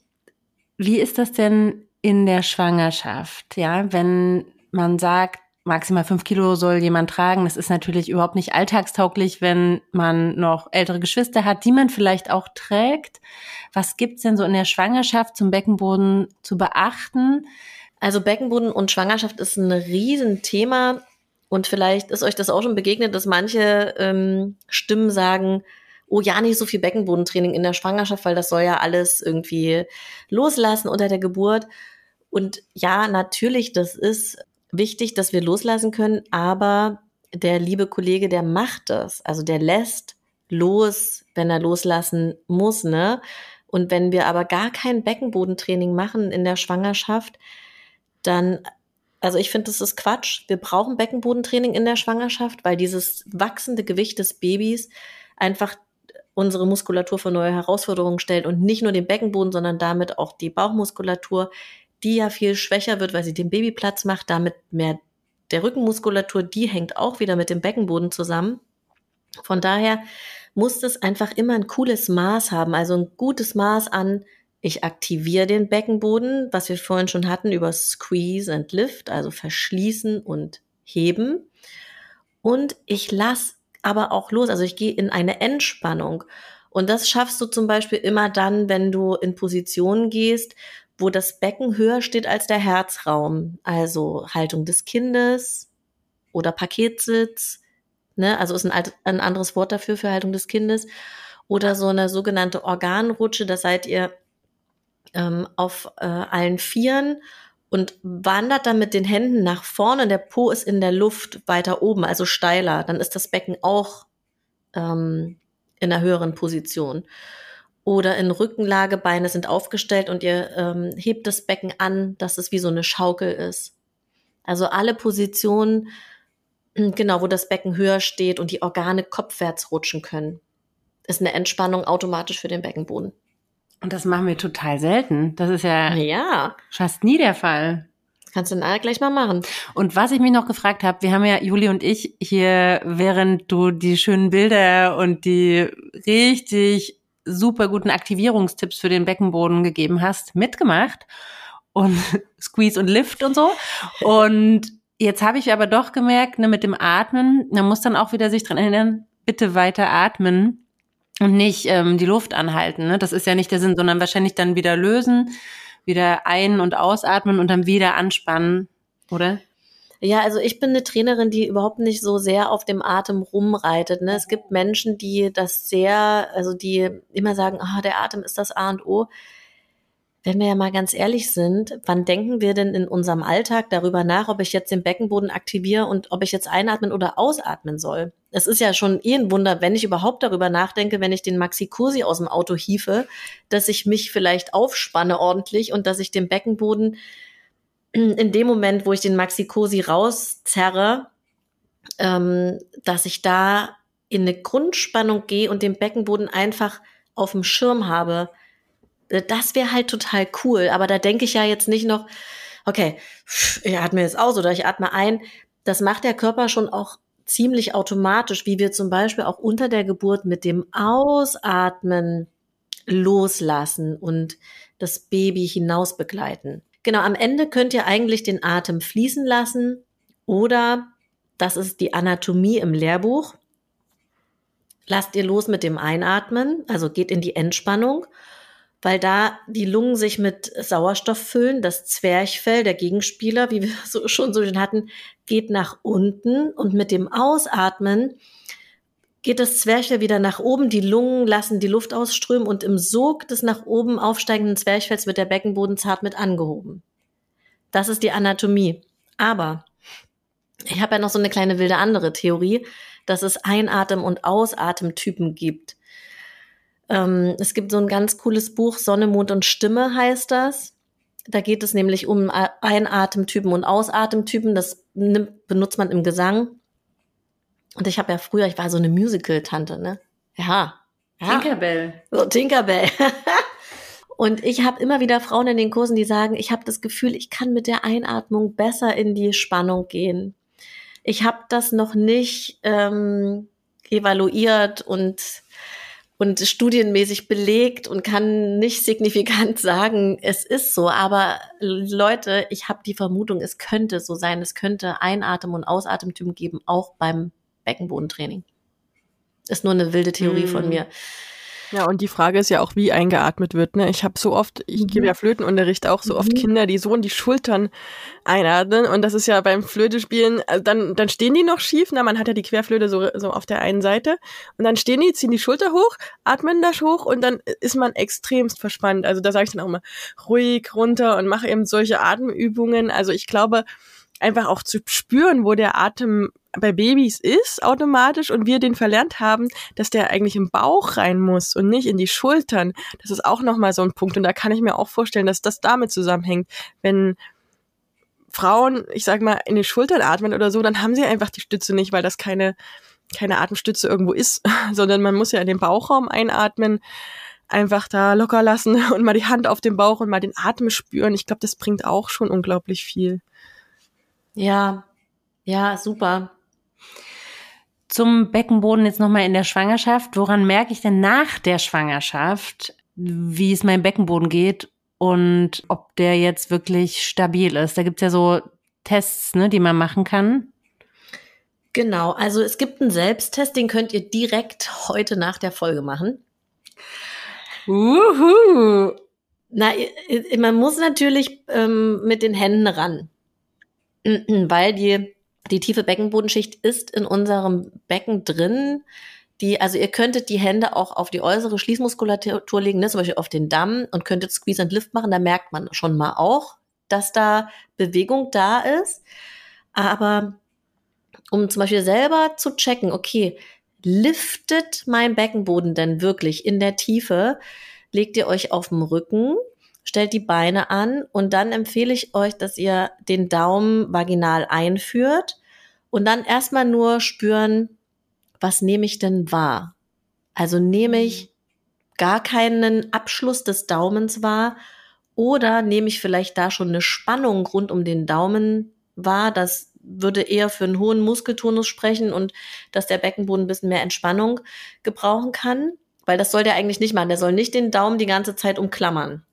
wie ist das denn in der Schwangerschaft? Ja, wenn man sagt, maximal fünf Kilo soll jemand tragen. Das ist natürlich überhaupt nicht alltagstauglich, wenn man noch ältere Geschwister hat, die man vielleicht auch trägt. Was gibt's denn so in der Schwangerschaft zum Beckenboden zu beachten? Also Beckenboden und Schwangerschaft ist ein Riesenthema. Und vielleicht ist euch das auch schon begegnet, dass manche ähm, Stimmen sagen, oh ja, nicht so viel Beckenbodentraining in der Schwangerschaft, weil das soll ja alles irgendwie loslassen unter der Geburt. Und ja, natürlich, das ist wichtig, dass wir loslassen können, aber der liebe Kollege, der macht das. Also der lässt los, wenn er loslassen muss, ne? Und wenn wir aber gar kein Beckenbodentraining machen in der Schwangerschaft, dann, also ich finde, das ist Quatsch. Wir brauchen Beckenbodentraining in der Schwangerschaft, weil dieses wachsende Gewicht des Babys einfach unsere Muskulatur vor neue Herausforderungen stellt und nicht nur den Beckenboden, sondern damit auch die Bauchmuskulatur, die ja viel schwächer wird, weil sie den Baby Platz macht, damit mehr der Rückenmuskulatur, die hängt auch wieder mit dem Beckenboden zusammen. Von daher muss das einfach immer ein cooles Maß haben, also ein gutes Maß an ich aktiviere den Beckenboden, was wir vorhin schon hatten, über Squeeze and Lift, also verschließen und heben. Und ich lasse aber auch los, also ich gehe in eine Entspannung. Und das schaffst du zum Beispiel immer dann, wenn du in Positionen gehst, wo das Becken höher steht als der Herzraum. Also Haltung des Kindes oder Paketsitz. Ne? Also ist ein, ein anderes Wort dafür für Haltung des Kindes. Oder so eine sogenannte Organrutsche. Da seid ihr ähm, auf äh, allen Vieren und wandert dann mit den Händen nach vorne. Der Po ist in der Luft weiter oben, also steiler. Dann ist das Becken auch ähm, in einer höheren Position. Oder in Rückenlage, Beine sind aufgestellt und ihr ähm, hebt das Becken an, dass es wie so eine Schaukel ist. Also alle Positionen, genau, wo das Becken höher steht und die Organe kopfwärts rutschen können, ist eine Entspannung automatisch für den Beckenboden. Und das machen wir total selten. Das ist ja, ja. fast nie der Fall. Kannst du dann gleich mal machen. Und was ich mich noch gefragt habe, wir haben ja, Juli und ich, hier, während du die schönen Bilder und die richtig super guten Aktivierungstipps für den Beckenboden gegeben hast, mitgemacht. Und Squeeze und Lift und so. Und jetzt habe ich aber doch gemerkt, ne, mit dem Atmen, man muss dann auch wieder sich dran erinnern, bitte weiter atmen und nicht ähm, die Luft anhalten. Ne? Das ist ja nicht der Sinn, sondern wahrscheinlich dann wieder lösen, wieder ein- und ausatmen und dann wieder anspannen, oder? Ja, also ich bin eine Trainerin, die überhaupt nicht so sehr auf dem Atem rumreitet. Ne? Es gibt Menschen, die das sehr, also die immer sagen, ah, der Atem ist das A und O. Wenn wir ja mal ganz ehrlich sind, wann denken wir denn in unserem Alltag darüber nach, ob ich jetzt den Beckenboden aktiviere und ob ich jetzt einatmen oder ausatmen soll? Es ist ja schon eh ein Wunder, wenn ich überhaupt darüber nachdenke, wenn ich den Maxi Cosi aus dem Auto hiefe, dass ich mich vielleicht aufspanne ordentlich und dass ich den Beckenboden in dem Moment, wo ich den Maxi Cosi rauszerre, ähm, dass ich da in eine Grundspannung gehe und den Beckenboden einfach auf dem Schirm habe äh, das wäre halt total cool. Aber da denke ich ja jetzt nicht noch, okay, ich atme jetzt aus oder ich atme ein. Das macht der Körper schon auch ziemlich automatisch, wie wir zum Beispiel auch unter der Geburt mit dem Ausatmen loslassen und das Baby hinaus begleiten. Genau, am Ende könnt ihr eigentlich den Atem fließen lassen oder, das ist die Anatomie im Lehrbuch, lasst ihr los mit dem Einatmen, also geht in die Entspannung weil da die Lungen sich mit Sauerstoff füllen. Das Zwerchfell, der Gegenspieler, wie wir so, schon so schön hatten, geht nach unten und mit dem Ausatmen geht das Zwerchfell wieder nach oben, die Lungen lassen die Luft ausströmen und im Sog des nach oben aufsteigenden Zwerchfells wird der Beckenboden zart mit angehoben. Das ist die Anatomie. Aber ich habe ja noch so eine kleine wilde andere Theorie, dass es Einatem- und Ausatemtypen gibt. Ähm, es gibt so ein ganz cooles Buch, Sonne, Mond und Stimme heißt das. Da geht es nämlich um Einatemtypen und Ausatemtypen. Das nimmt, benutzt man im Gesang. Und ich habe ja früher, ich war so eine Musical-Tante, ne? Ja. ja. Tinkerbell. So, Tinkerbell. und ich habe immer wieder Frauen in den Kursen, die sagen, ich habe das Gefühl, ich kann mit der Einatmung besser in die Spannung gehen. Ich habe das noch nicht ähm, evaluiert und und studienmäßig belegt und kann nicht signifikant sagen, es ist so. Aber Leute, ich habe die Vermutung, es könnte so sein. Es könnte Einatem- und Ausatemtypen geben, auch beim Beckenbodentraining. Ist nur eine wilde Theorie mm. von mir. Ja, und die Frage ist ja auch, wie eingeatmet wird. Ne? Ich habe so oft, ich mhm. gebe ja Flötenunterricht auch so oft mhm. Kinder, die so in die Schultern einatmen. Und das ist ja beim Flötespielen, also dann, dann stehen die noch schief. Na, man hat ja die Querflöte so, so auf der einen Seite. Und dann stehen die, ziehen die Schulter hoch, atmen das hoch und dann ist man extremst verspannt. Also da sage ich dann auch mal ruhig runter und mache eben solche Atemübungen. Also ich glaube, einfach auch zu spüren, wo der Atem bei Babys ist automatisch und wir den verlernt haben, dass der eigentlich im Bauch rein muss und nicht in die Schultern. Das ist auch nochmal so ein Punkt und da kann ich mir auch vorstellen, dass das damit zusammenhängt. Wenn Frauen, ich sag mal, in die Schultern atmen oder so, dann haben sie einfach die Stütze nicht, weil das keine, keine Atemstütze irgendwo ist, sondern man muss ja in den Bauchraum einatmen, einfach da locker lassen und mal die Hand auf den Bauch und mal den Atem spüren. Ich glaube, das bringt auch schon unglaublich viel. Ja, ja, super. Zum Beckenboden jetzt nochmal in der Schwangerschaft. Woran merke ich denn nach der Schwangerschaft, wie es meinem Beckenboden geht und ob der jetzt wirklich stabil ist? Da gibt's ja so Tests, ne, die man machen kann. Genau, also es gibt einen Selbsttest, den könnt ihr direkt heute nach der Folge machen. Uhu. Na, man muss natürlich ähm, mit den Händen ran. weil die, die tiefe Beckenbodenschicht ist in unserem Becken drin. Die, also ihr könntet die Hände auch auf die äußere Schließmuskulatur legen, ne, zum Beispiel auf den Damm und könntet Squeeze and Lift machen. Da merkt man schon mal auch, dass da Bewegung da ist. Aber um zum Beispiel selber zu checken, okay, liftet mein Beckenboden denn wirklich in der Tiefe? Legt ihr euch auf dem Rücken stellt die Beine an und dann empfehle ich euch, dass ihr den Daumen vaginal einführt und dann erstmal nur spüren, was nehme ich denn wahr? Also nehme ich gar keinen Abschluss des Daumens wahr oder nehme ich vielleicht da schon eine Spannung rund um den Daumen wahr? Das würde eher für einen hohen Muskeltonus sprechen und dass der Beckenboden ein bisschen mehr Entspannung gebrauchen kann. Weil das soll der eigentlich nicht machen. Der soll nicht den Daumen die ganze Zeit umklammern.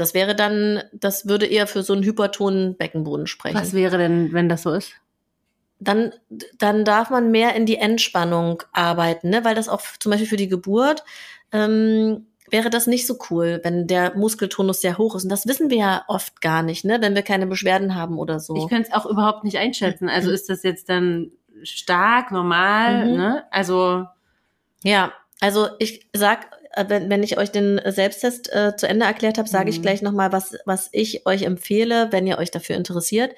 Das wäre dann, das würde eher für so einen hypertonen Beckenboden sprechen. Was wäre denn, wenn das so ist? Dann, dann darf man mehr in die Entspannung arbeiten, ne? weil das auch zum Beispiel für die Geburt ähm, wäre das nicht so cool, wenn der Muskeltonus sehr hoch ist. Und das wissen wir ja oft gar nicht, ne? wenn wir keine Beschwerden haben oder so. Ich könnte es auch überhaupt nicht einschätzen. Also ist das jetzt dann stark, normal? Mhm. Ne? Also ja, also ich sag wenn, wenn ich euch den Selbsttest äh, zu Ende erklärt habe, sage mhm. ich gleich nochmal, was, was ich euch empfehle, wenn ihr euch dafür interessiert.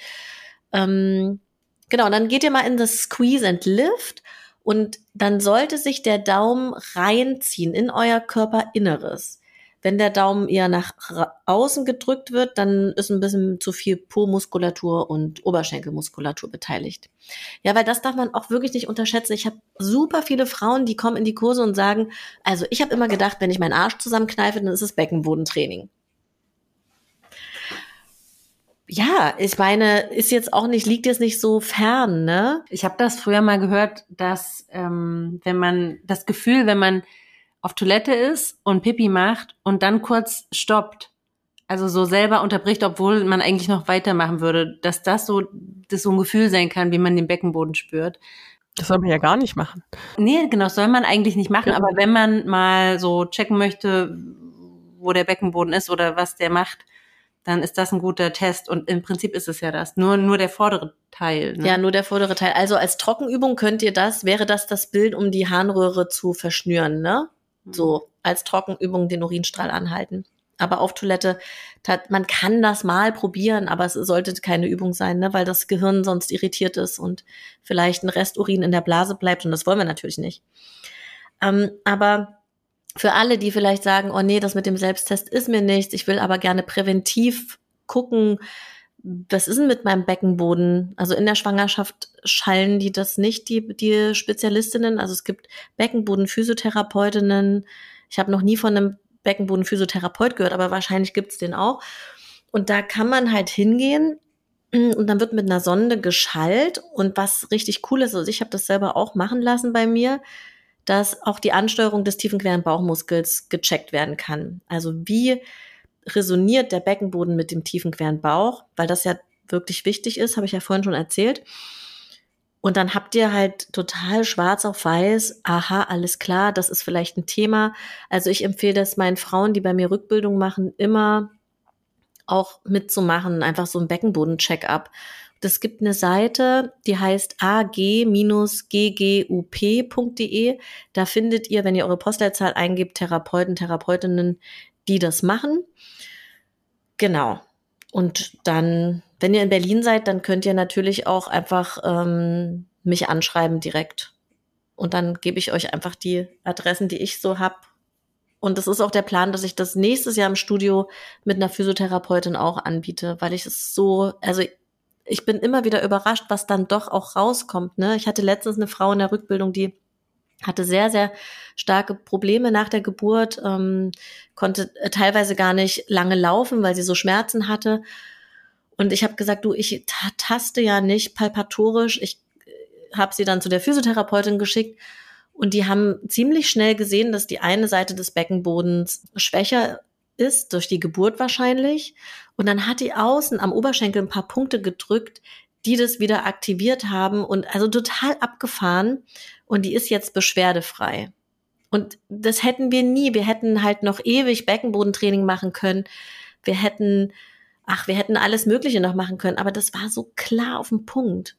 Ähm, genau, dann geht ihr mal in das Squeeze and Lift und dann sollte sich der Daumen reinziehen in euer Körperinneres. Wenn der Daumen eher nach außen gedrückt wird, dann ist ein bisschen zu viel Po-Muskulatur und Oberschenkelmuskulatur beteiligt. Ja, weil das darf man auch wirklich nicht unterschätzen. Ich habe super viele Frauen, die kommen in die Kurse und sagen, also ich habe immer gedacht, wenn ich meinen Arsch zusammenkneife, dann ist es Beckenbodentraining. Ja, ich meine, ist jetzt auch nicht, liegt jetzt nicht so fern, ne? Ich habe das früher mal gehört, dass ähm, wenn man das Gefühl, wenn man auf Toilette ist und Pipi macht und dann kurz stoppt, also so selber unterbricht, obwohl man eigentlich noch weitermachen würde, dass das so, das so ein Gefühl sein kann, wie man den Beckenboden spürt. Das soll man ja gar nicht machen. Nee, genau, soll man eigentlich nicht machen, genau. aber wenn man mal so checken möchte, wo der Beckenboden ist oder was der macht, dann ist das ein guter Test. Und im Prinzip ist es ja das. Nur, nur der vordere Teil. Ne? Ja, nur der vordere Teil. Also als Trockenübung könnt ihr das, wäre das das Bild, um die Harnröhre zu verschnüren, ne? So mhm. als Trockenübung den Urinstrahl anhalten. Aber auf Toilette, man kann das mal probieren, aber es sollte keine Übung sein, ne? weil das Gehirn sonst irritiert ist und vielleicht ein Resturin in der Blase bleibt und das wollen wir natürlich nicht. Ähm, aber für alle, die vielleicht sagen, oh nee, das mit dem Selbsttest ist mir nichts, ich will aber gerne präventiv gucken, was ist denn mit meinem Beckenboden? Also in der Schwangerschaft schallen die das nicht, die, die Spezialistinnen. Also es gibt Beckenboden-Physiotherapeutinnen. Ich habe noch nie von einem Beckenboden-Physiotherapeut gehört, aber wahrscheinlich gibt's den auch. Und da kann man halt hingehen und dann wird mit einer Sonde geschallt. Und was richtig cool ist, also ich habe das selber auch machen lassen bei mir, dass auch die Ansteuerung des tiefen queren Bauchmuskels gecheckt werden kann. Also wie resoniert der Beckenboden mit dem tiefen queren Bauch, weil das ja wirklich wichtig ist, habe ich ja vorhin schon erzählt. Und dann habt ihr halt total schwarz auf weiß, aha, alles klar, das ist vielleicht ein Thema. Also ich empfehle das meinen Frauen, die bei mir Rückbildung machen, immer auch mitzumachen, einfach so ein Beckenboden-Check-up. Es gibt eine Seite, die heißt ag-ggup.de. Da findet ihr, wenn ihr eure Postleitzahl eingibt, Therapeuten, Therapeutinnen, die das machen. Genau. Und dann, wenn ihr in Berlin seid, dann könnt ihr natürlich auch einfach ähm, mich anschreiben direkt. Und dann gebe ich euch einfach die Adressen, die ich so hab. Und das ist auch der Plan, dass ich das nächstes Jahr im Studio mit einer Physiotherapeutin auch anbiete, weil ich es so, also ich bin immer wieder überrascht, was dann doch auch rauskommt. Ne? Ich hatte letztens eine Frau in der Rückbildung, die hatte sehr, sehr starke Probleme nach der Geburt, ähm, konnte äh, teilweise gar nicht lange laufen, weil sie so Schmerzen hatte. Und ich habe gesagt, du, ich taste ja nicht palpatorisch. Ich äh, habe sie dann zu der Physiotherapeutin geschickt und die haben ziemlich schnell gesehen, dass die eine Seite des Beckenbodens schwächer ist, durch die Geburt wahrscheinlich. Und dann hat die außen am Oberschenkel ein paar Punkte gedrückt, die das wieder aktiviert haben und also total abgefahren und die ist jetzt beschwerdefrei. Und das hätten wir nie. Wir hätten halt noch ewig Beckenbodentraining machen können. Wir hätten, ach, wir hätten alles Mögliche noch machen können, aber das war so klar auf den Punkt.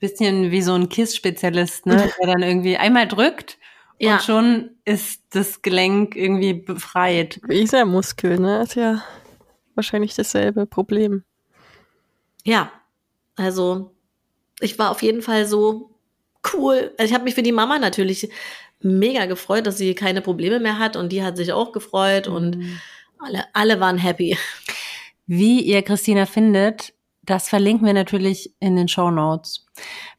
Bisschen wie so ein KISS-Spezialist, ne? Der dann irgendwie einmal drückt ja. und schon ist das Gelenk irgendwie befreit. Wie ist der Muskel, ne? Ist ja wahrscheinlich dasselbe Problem. Ja, also ich war auf jeden Fall so, cool. Also ich habe mich für die Mama natürlich mega gefreut, dass sie keine Probleme mehr hat und die hat sich auch gefreut mhm. und alle, alle waren happy. Wie ihr Christina findet, das verlinken wir natürlich in den Show Notes.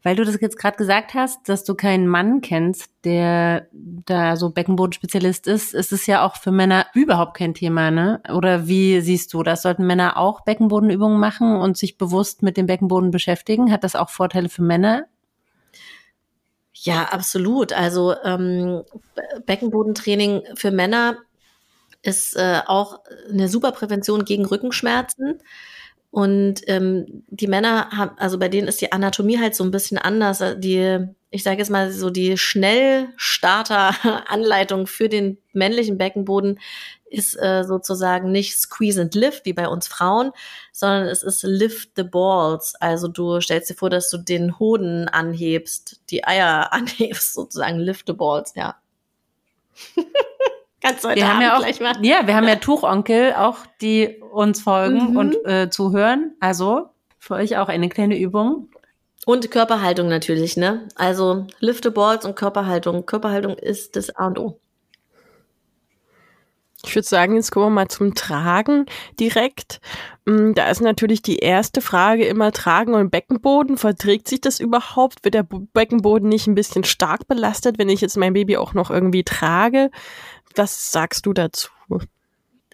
Weil du das jetzt gerade gesagt hast, dass du keinen Mann kennst, der da so Beckenbodenspezialist ist, ist es ja auch für Männer überhaupt kein Thema, ne? Oder wie siehst du das? Sollten Männer auch Beckenbodenübungen machen und sich bewusst mit dem Beckenboden beschäftigen? Hat das auch Vorteile für Männer? Ja, absolut. Also ähm, Beckenbodentraining für Männer ist äh, auch eine super Prävention gegen Rückenschmerzen. Und ähm, die Männer haben, also bei denen ist die Anatomie halt so ein bisschen anders. Die, ich sage jetzt mal so, die Schnellstarter-Anleitung für den männlichen Beckenboden ist äh, sozusagen nicht Squeeze and Lift wie bei uns Frauen, sondern es ist Lift the Balls. Also du stellst dir vor, dass du den Hoden anhebst, die Eier anhebst, sozusagen Lift the Balls, ja. Kannst du heute wir Abend haben ja auch, gleich machen. Ja, wir haben ja Tuchonkel auch, die uns folgen mhm. und äh, zuhören. Also für euch auch eine kleine Übung. Und Körperhaltung natürlich, ne? Also Lift the Balls und Körperhaltung. Körperhaltung ist das A und O. Ich würde sagen, jetzt kommen wir mal zum Tragen direkt. Mm, da ist natürlich die erste Frage immer Tragen und Beckenboden. Verträgt sich das überhaupt? Wird der Beckenboden nicht ein bisschen stark belastet, wenn ich jetzt mein Baby auch noch irgendwie trage? Was sagst du dazu?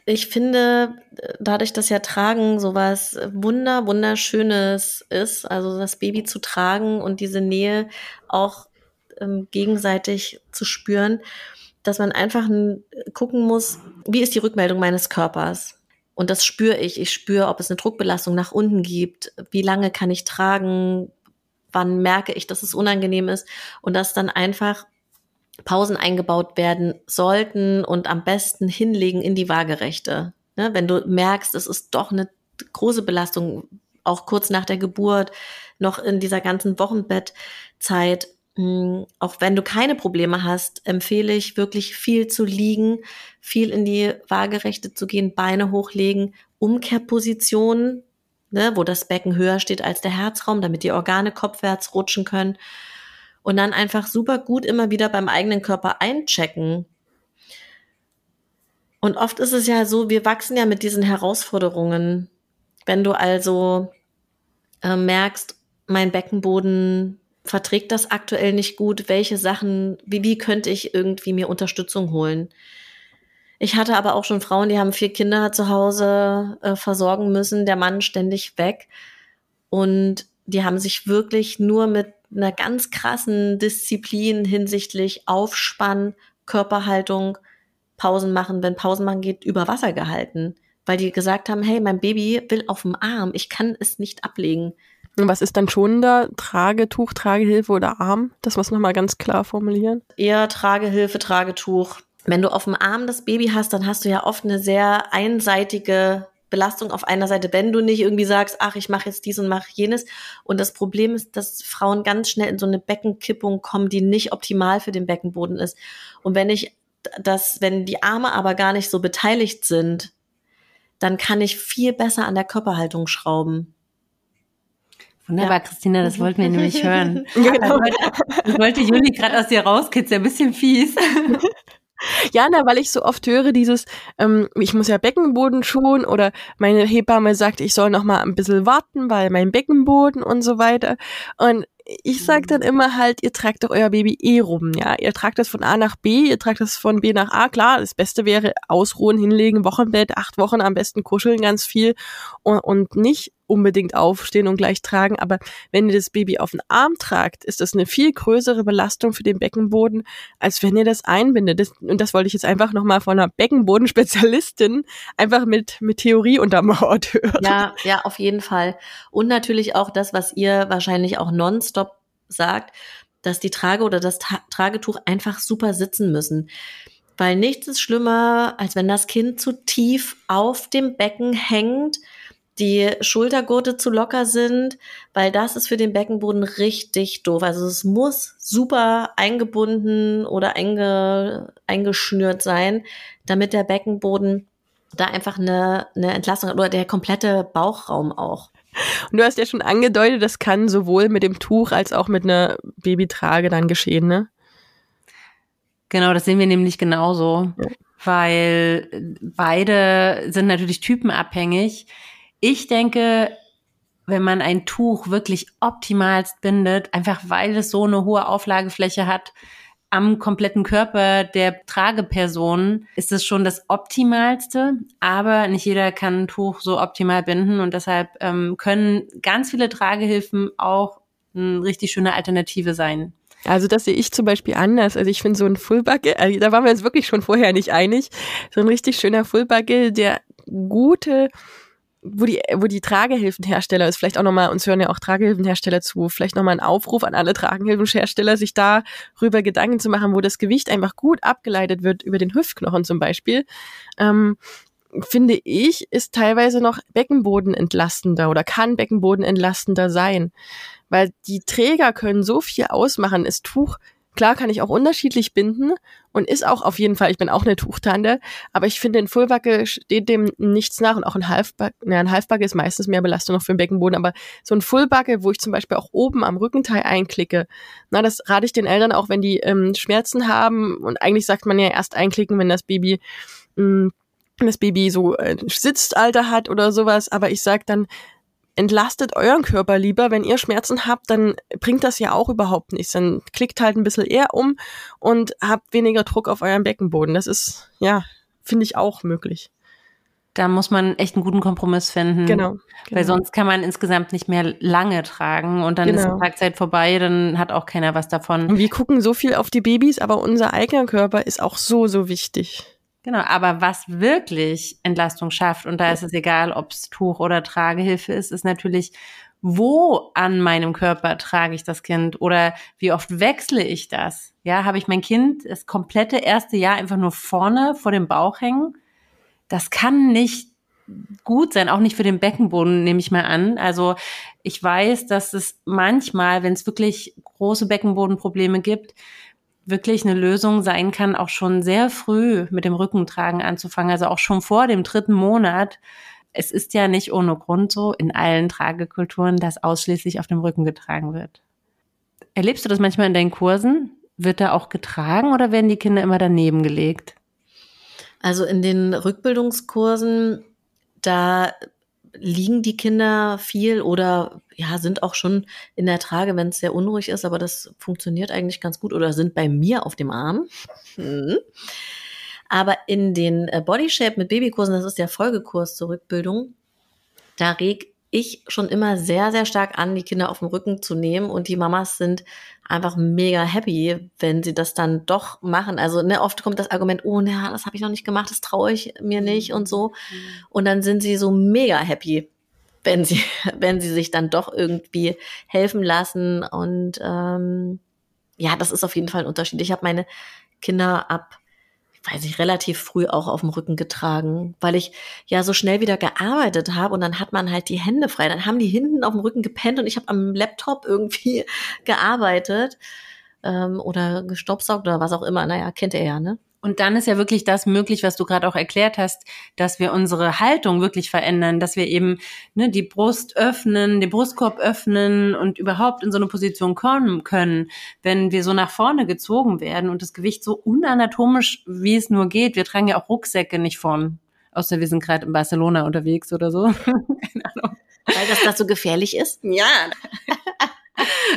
Ich finde, dadurch, dass ja Tragen sowas wunder, wunderschönes ist, also das Baby zu tragen und diese Nähe auch ähm, gegenseitig zu spüren, dass man einfach gucken muss, wie ist die Rückmeldung meines Körpers? Und das spüre ich. Ich spüre, ob es eine Druckbelastung nach unten gibt. Wie lange kann ich tragen? Wann merke ich, dass es unangenehm ist? Und dass dann einfach Pausen eingebaut werden sollten und am besten hinlegen in die Waagerechte. Ne? Wenn du merkst, es ist doch eine große Belastung, auch kurz nach der Geburt, noch in dieser ganzen Wochenbettzeit, auch wenn du keine Probleme hast, empfehle ich wirklich viel zu liegen, viel in die Waagerechte zu gehen, Beine hochlegen, Umkehrpositionen, ne, wo das Becken höher steht als der Herzraum, damit die Organe kopfwärts rutschen können. Und dann einfach super gut immer wieder beim eigenen Körper einchecken. Und oft ist es ja so, wir wachsen ja mit diesen Herausforderungen. Wenn du also äh, merkst, mein Beckenboden verträgt das aktuell nicht gut, welche Sachen, wie, wie könnte ich irgendwie mir Unterstützung holen? Ich hatte aber auch schon Frauen, die haben vier Kinder zu Hause äh, versorgen müssen, der Mann ständig weg. Und die haben sich wirklich nur mit einer ganz krassen Disziplin hinsichtlich Aufspann, Körperhaltung, Pausen machen, wenn Pausen machen geht, über Wasser gehalten. Weil die gesagt haben, hey, mein Baby will auf dem Arm, ich kann es nicht ablegen. Was ist dann schon da? Tragetuch, Tragehilfe oder Arm? Das muss nochmal ganz klar formulieren. Eher Tragehilfe, Tragetuch. Wenn du auf dem Arm das Baby hast, dann hast du ja oft eine sehr einseitige Belastung auf einer Seite, wenn du nicht irgendwie sagst, ach, ich mache jetzt dies und mache jenes. Und das Problem ist, dass Frauen ganz schnell in so eine Beckenkippung kommen, die nicht optimal für den Beckenboden ist. Und wenn ich das, wenn die Arme aber gar nicht so beteiligt sind, dann kann ich viel besser an der Körperhaltung schrauben. Wunderbar, ja. Christina, das wollten wir nämlich hören. genau. Ich wollte Juli gerade aus dir rauskitzeln, ein bisschen fies. Ja, na, weil ich so oft höre dieses, ähm, ich muss ja Beckenboden schonen oder meine Hebamme sagt, ich soll noch mal ein bisschen warten, weil mein Beckenboden und so weiter. Und ich sag dann immer halt, ihr tragt doch euer Baby eh rum, ja. Ihr tragt das von A nach B, ihr tragt das von B nach A. Klar, das Beste wäre ausruhen, hinlegen, Wochenbett, acht Wochen am besten kuscheln ganz viel und, und nicht unbedingt aufstehen und gleich tragen. Aber wenn ihr das Baby auf den Arm tragt, ist das eine viel größere Belastung für den Beckenboden, als wenn ihr das einbindet. Das, und das wollte ich jetzt einfach nochmal von einer Beckenbodenspezialistin einfach mit, mit Theorie untermauert hören. Ja, ja, auf jeden Fall. Und natürlich auch das, was ihr wahrscheinlich auch nonstop sagt, dass die Trage oder das Ta Tragetuch einfach super sitzen müssen. Weil nichts ist schlimmer, als wenn das Kind zu tief auf dem Becken hängt die Schultergurte zu locker sind, weil das ist für den Beckenboden richtig doof. Also es muss super eingebunden oder einge, eingeschnürt sein, damit der Beckenboden da einfach eine, eine Entlastung hat oder der komplette Bauchraum auch. Und du hast ja schon angedeutet, das kann sowohl mit dem Tuch als auch mit einer Babytrage dann geschehen, ne? Genau, das sehen wir nämlich genauso, ja. weil beide sind natürlich typenabhängig. Ich denke, wenn man ein Tuch wirklich optimalst bindet, einfach weil es so eine hohe Auflagefläche hat, am kompletten Körper der Trageperson ist es schon das Optimalste, aber nicht jeder kann ein Tuch so optimal binden und deshalb ähm, können ganz viele Tragehilfen auch eine richtig schöne Alternative sein. Also das sehe ich zum Beispiel anders. Also ich finde so ein Fullbuckle, also da waren wir uns wirklich schon vorher nicht einig, so ein richtig schöner Fullbuckle, der gute wo die, wo die Tragehilfenhersteller ist, vielleicht auch nochmal, uns hören ja auch Tragehilfenhersteller zu, vielleicht nochmal ein Aufruf an alle Tragehilfenhersteller, sich darüber Gedanken zu machen, wo das Gewicht einfach gut abgeleitet wird über den Hüftknochen zum Beispiel. Ähm, finde ich, ist teilweise noch Beckenboden entlastender oder kann Beckenboden entlastender sein. Weil die Träger können so viel ausmachen. Das Tuch Klar kann ich auch unterschiedlich binden und ist auch auf jeden Fall, ich bin auch eine Tuchtante, aber ich finde, ein Fullbacke steht dem nichts nach und auch ein Halfbacke, ne, ein Halfbacke ist meistens mehr Belastung noch für den Beckenboden, aber so ein Fullbacke, wo ich zum Beispiel auch oben am Rückenteil einklicke, na, das rate ich den Eltern auch, wenn die ähm, Schmerzen haben und eigentlich sagt man ja erst einklicken, wenn das Baby mh, mm, das Baby so äh, Sitzalter hat oder sowas, aber ich sag dann, entlastet euren Körper lieber. Wenn ihr Schmerzen habt, dann bringt das ja auch überhaupt nichts. Dann klickt halt ein bisschen eher um und habt weniger Druck auf euren Beckenboden. Das ist, ja, finde ich auch möglich. Da muss man echt einen guten Kompromiss finden. Genau. genau. Weil sonst kann man insgesamt nicht mehr lange tragen und dann genau. ist die Tragzeit vorbei, dann hat auch keiner was davon. Und wir gucken so viel auf die Babys, aber unser eigener Körper ist auch so, so wichtig. Genau, aber was wirklich Entlastung schafft, und da ist es egal, ob es Tuch oder Tragehilfe ist, ist natürlich, wo an meinem Körper trage ich das Kind oder wie oft wechsle ich das? Ja, habe ich mein Kind das komplette erste Jahr einfach nur vorne vor dem Bauch hängen? Das kann nicht gut sein, auch nicht für den Beckenboden, nehme ich mal an. Also ich weiß, dass es manchmal, wenn es wirklich große Beckenbodenprobleme gibt, wirklich eine Lösung sein kann, auch schon sehr früh mit dem Rückentragen anzufangen, also auch schon vor dem dritten Monat. Es ist ja nicht ohne Grund so in allen Tragekulturen, dass ausschließlich auf dem Rücken getragen wird. Erlebst du das manchmal in deinen Kursen? Wird da auch getragen oder werden die Kinder immer daneben gelegt? Also in den Rückbildungskursen, da liegen die Kinder viel oder ja, sind auch schon in der Trage, wenn es sehr unruhig ist, aber das funktioniert eigentlich ganz gut oder sind bei mir auf dem Arm. Hm. Aber in den äh, Body Shape mit Babykursen, das ist der Folgekurs zur Rückbildung, da reg ich schon immer sehr, sehr stark an, die Kinder auf dem Rücken zu nehmen und die Mamas sind einfach mega happy, wenn sie das dann doch machen. Also ne, oft kommt das Argument, oh, na, das habe ich noch nicht gemacht, das traue ich mir nicht und so. Und dann sind sie so mega happy, wenn sie, wenn sie sich dann doch irgendwie helfen lassen. Und ähm, ja, das ist auf jeden Fall ein Unterschied. Ich habe meine Kinder ab weiß ich, relativ früh auch auf dem Rücken getragen, weil ich ja so schnell wieder gearbeitet habe und dann hat man halt die Hände frei. Dann haben die hinten auf dem Rücken gepennt und ich habe am Laptop irgendwie gearbeitet ähm, oder gestopsaugt oder was auch immer. Naja, kennt ihr ja, ne? Und dann ist ja wirklich das möglich, was du gerade auch erklärt hast, dass wir unsere Haltung wirklich verändern, dass wir eben ne, die Brust öffnen, den Brustkorb öffnen und überhaupt in so eine Position kommen können, wenn wir so nach vorne gezogen werden und das Gewicht so unanatomisch, wie es nur geht. Wir tragen ja auch Rucksäcke nicht vorn. Außer wir sind gerade in Barcelona unterwegs oder so. Keine Ahnung. Weil das da so gefährlich ist? Ja.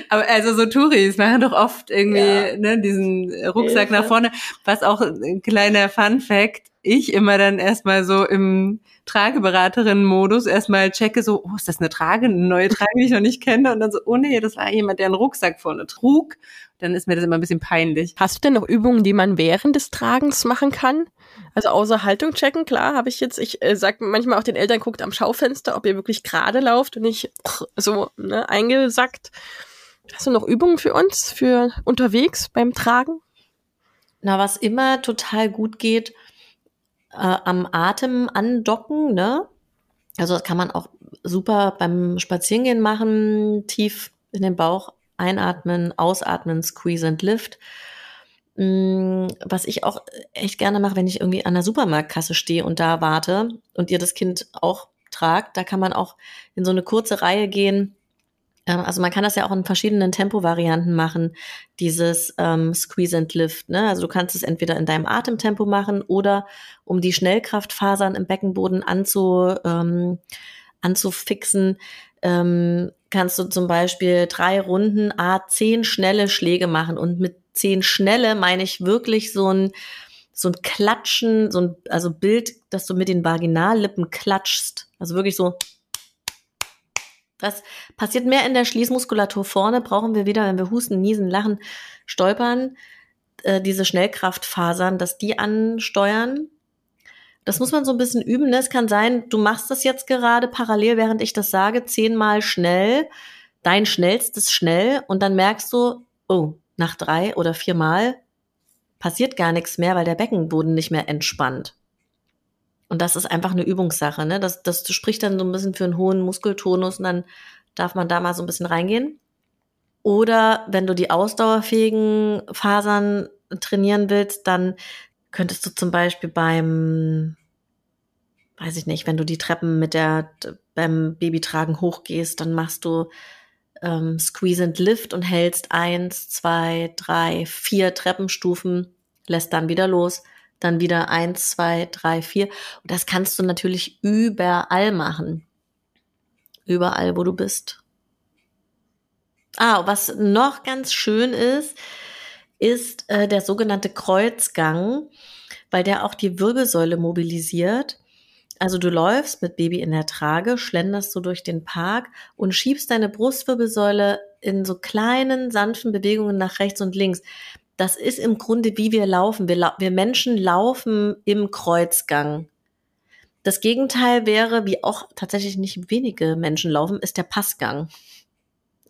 Aber also so Touris machen doch oft irgendwie ja. ne, diesen Rucksack Hilfe. nach vorne. Was auch ein kleiner Fun Fact, ich immer dann erstmal so im Trageberaterinnen-Modus erstmal checke, so, oh, ist das eine Trage, eine neue Trage, die ich noch nicht kenne? Und dann so, oh nee, das war jemand, der einen Rucksack vorne trug. Dann ist mir das immer ein bisschen peinlich. Hast du denn noch Übungen, die man während des Tragens machen kann? Also außer Haltung checken, klar, habe ich jetzt, ich äh, sag manchmal auch den Eltern, guckt am Schaufenster, ob ihr wirklich gerade lauft und nicht so ne, eingesackt. Hast du noch Übungen für uns, für unterwegs beim Tragen? Na, was immer total gut geht, äh, am Atem andocken, ne? Also das kann man auch super beim Spazierengehen machen, tief in den Bauch einatmen, ausatmen, squeeze and lift. Mm, was ich auch echt gerne mache, wenn ich irgendwie an der Supermarktkasse stehe und da warte und ihr das Kind auch tragt, da kann man auch in so eine kurze Reihe gehen. Ähm, also man kann das ja auch in verschiedenen Tempovarianten machen, dieses ähm, Squeeze and Lift. Ne? Also du kannst es entweder in deinem Atemtempo machen oder um die Schnellkraftfasern im Beckenboden anzu, ähm, anzufixen, ähm, kannst du zum Beispiel drei Runden A zehn schnelle Schläge machen und mit zehn schnelle meine ich wirklich so ein, so ein Klatschen, so ein, also Bild, dass du mit den Vaginallippen klatschst. Also wirklich so. Das passiert mehr in der Schließmuskulatur vorne, brauchen wir wieder, wenn wir husten, niesen, lachen, stolpern, äh, diese Schnellkraftfasern, dass die ansteuern. Das muss man so ein bisschen üben. Ne? Es kann sein, du machst das jetzt gerade parallel, während ich das sage, zehnmal schnell, dein schnellstes schnell und dann merkst du, oh, nach drei oder vier Mal passiert gar nichts mehr, weil der Beckenboden nicht mehr entspannt. Und das ist einfach eine Übungssache. Ne? Das, das spricht dann so ein bisschen für einen hohen Muskeltonus und dann darf man da mal so ein bisschen reingehen. Oder wenn du die ausdauerfähigen Fasern trainieren willst, dann könntest du zum Beispiel beim, weiß ich nicht, wenn du die Treppen mit der beim Babytragen hochgehst, dann machst du ähm, Squeeze and Lift und hältst eins, zwei, drei, vier Treppenstufen, lässt dann wieder los, dann wieder eins, zwei, drei, vier. Und das kannst du natürlich überall machen. Überall, wo du bist. Ah, was noch ganz schön ist, ist äh, der sogenannte Kreuzgang, weil der auch die Wirbelsäule mobilisiert. Also du läufst mit Baby in der Trage, schlenderst du durch den Park und schiebst deine Brustwirbelsäule in so kleinen, sanften Bewegungen nach rechts und links. Das ist im Grunde, wie wir laufen. Wir, wir Menschen laufen im Kreuzgang. Das Gegenteil wäre, wie auch tatsächlich nicht wenige Menschen laufen, ist der Passgang.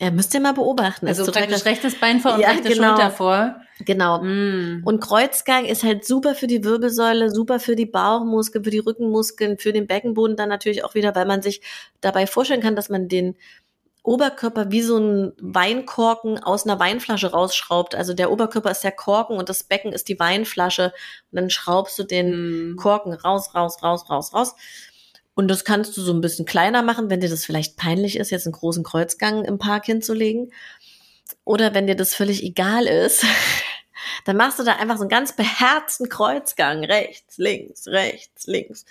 Ja, müsst ihr mal beobachten. Also praktisch rechtes Bein vor und ja, rechte genau. Schulter vor. Genau. Mm. Und Kreuzgang ist halt super für die Wirbelsäule, super für die Bauchmuskeln, für die Rückenmuskeln, für den Beckenboden dann natürlich auch wieder, weil man sich dabei vorstellen kann, dass man den Oberkörper wie so ein Weinkorken aus einer Weinflasche rausschraubt. Also der Oberkörper ist der Korken und das Becken ist die Weinflasche. Und dann schraubst du den mm. Korken raus, raus, raus, raus, raus. Und das kannst du so ein bisschen kleiner machen, wenn dir das vielleicht peinlich ist, jetzt einen großen Kreuzgang im Park hinzulegen. Oder wenn dir das völlig egal ist, Dann machst du da einfach so einen ganz beherzten Kreuzgang. Rechts, links, rechts, links.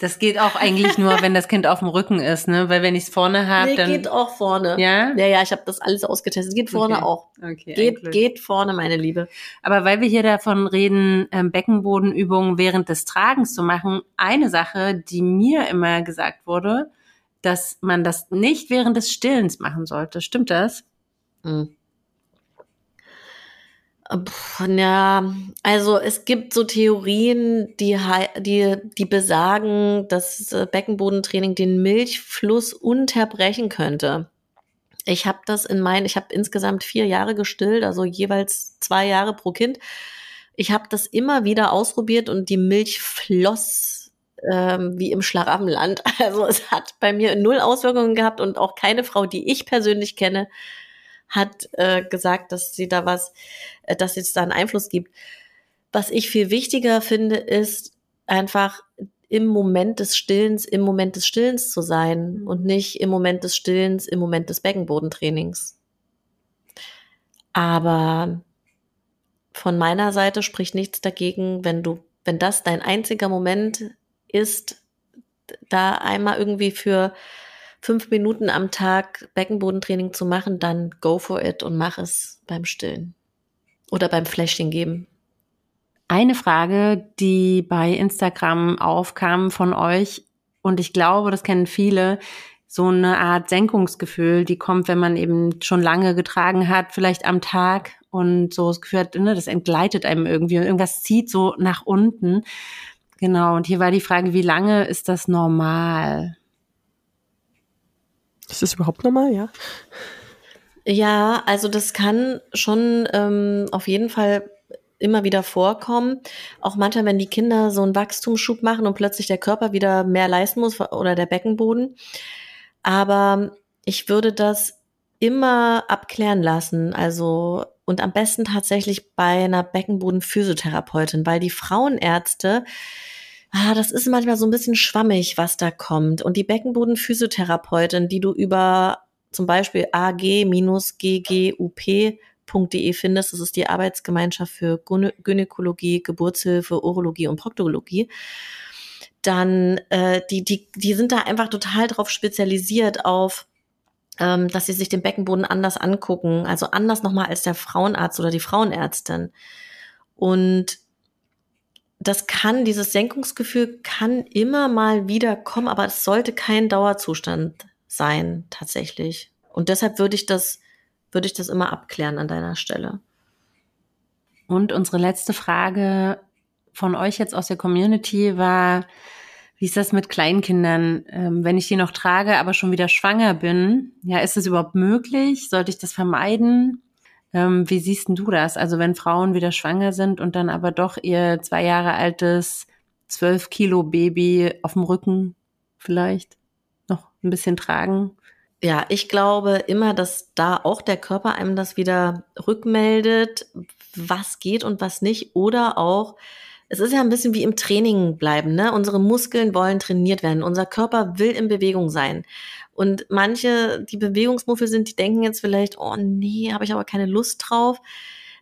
Das geht auch eigentlich nur, wenn das Kind auf dem Rücken ist, ne? Weil wenn ich es vorne habe, Nee, dann. geht auch vorne. ja? Ja, ja, ich habe das alles ausgetestet. Geht vorne Okay. auch. Okay. Geht, geht vorne, meine Liebe. Aber weil wir hier davon reden, ähm, Beckenbodenübungen während des Tragens zu machen, eine Sache, die mir immer gesagt wurde, dass man das nicht während des Stillens machen sollte. Stimmt das? Hm. Ja, also es gibt so Theorien, die, die, die besagen, dass äh, Beckenbodentraining den Milchfluss unterbrechen könnte. Ich habe das in meinen, ich habe insgesamt vier Jahre gestillt, also jeweils zwei Jahre pro Kind. Ich habe das immer wieder ausprobiert und die Milch floss ähm, wie im Schlaraffenland. Also es hat bei mir null Auswirkungen gehabt und auch keine Frau, die ich persönlich kenne, hat äh, gesagt, dass sie da was, äh, dass es da einen Einfluss gibt. Was ich viel wichtiger finde, ist einfach im Moment des Stillens, im Moment des Stillens zu sein Mhm. und nicht im Moment des Stillens, im Moment des Beckenbodentrainings. Aber von meiner Seite spricht nichts dagegen, wenn du, wenn das dein einziger Moment ist, da einmal irgendwie für fünf Minuten am Tag Beckenbodentraining zu machen, dann go for it und mach es beim Stillen. Oder beim Fläschchen geben. Eine Frage, die bei Instagram aufkam von euch, und ich glaube, das kennen viele, so eine Art Senkungsgefühl, die kommt, wenn man eben schon lange getragen hat, vielleicht am Tag und so das Gefühl hat, ne, das entgleitet einem irgendwie und irgendwas zieht so nach unten. Genau, und hier war die Frage, wie lange ist das normal? Ist das überhaupt normal, ja? Ja, also das kann schon ähm, auf jeden Fall immer wieder vorkommen. Auch manchmal, wenn die Kinder so einen Wachstumsschub machen und plötzlich der Körper wieder mehr leisten muss oder der Beckenboden. Aber ich würde das immer abklären lassen. Also und am besten tatsächlich bei einer Beckenbodenphysiotherapeutin, weil die Frauenärzte Ah, das ist manchmal so ein bisschen schwammig, was da kommt. Und die Beckenbodenphysiotherapeutin, die du über zum Beispiel ag-ggup.de findest, das ist die Arbeitsgemeinschaft für Gynä Gynäkologie, Geburtshilfe, Urologie und Proktologie, dann äh, die, die, die sind da einfach total drauf spezialisiert auf ähm, dass sie sich den Beckenboden anders angucken, also anders nochmal als der Frauenarzt oder die Frauenärztin. Und das kann, dieses Senkungsgefühl kann immer mal wieder kommen, aber es sollte kein Dauerzustand sein, tatsächlich. Und deshalb würde ich das, würde ich das immer abklären an deiner Stelle. Und unsere letzte Frage von euch jetzt aus der Community war, wie ist das mit Kleinkindern? Ähm, wenn ich die noch trage, aber schon wieder schwanger bin, ja, ist es überhaupt möglich? Sollte ich das vermeiden? Ähm, wie siehst denn du das? Also wenn Frauen wieder schwanger sind und dann aber doch ihr zwei Jahre altes, zwölf Kilo Baby auf dem Rücken vielleicht noch ein bisschen tragen? Ja, ich glaube immer, dass da auch der Körper einem das wieder rückmeldet, was geht und was nicht. Oder auch, es ist ja ein bisschen wie im Training bleiben, ne? Unsere Muskeln wollen trainiert werden. Unser Körper will in Bewegung sein. Und manche, die Bewegungsmuffel sind, die denken jetzt vielleicht, oh nee, habe ich aber keine Lust drauf.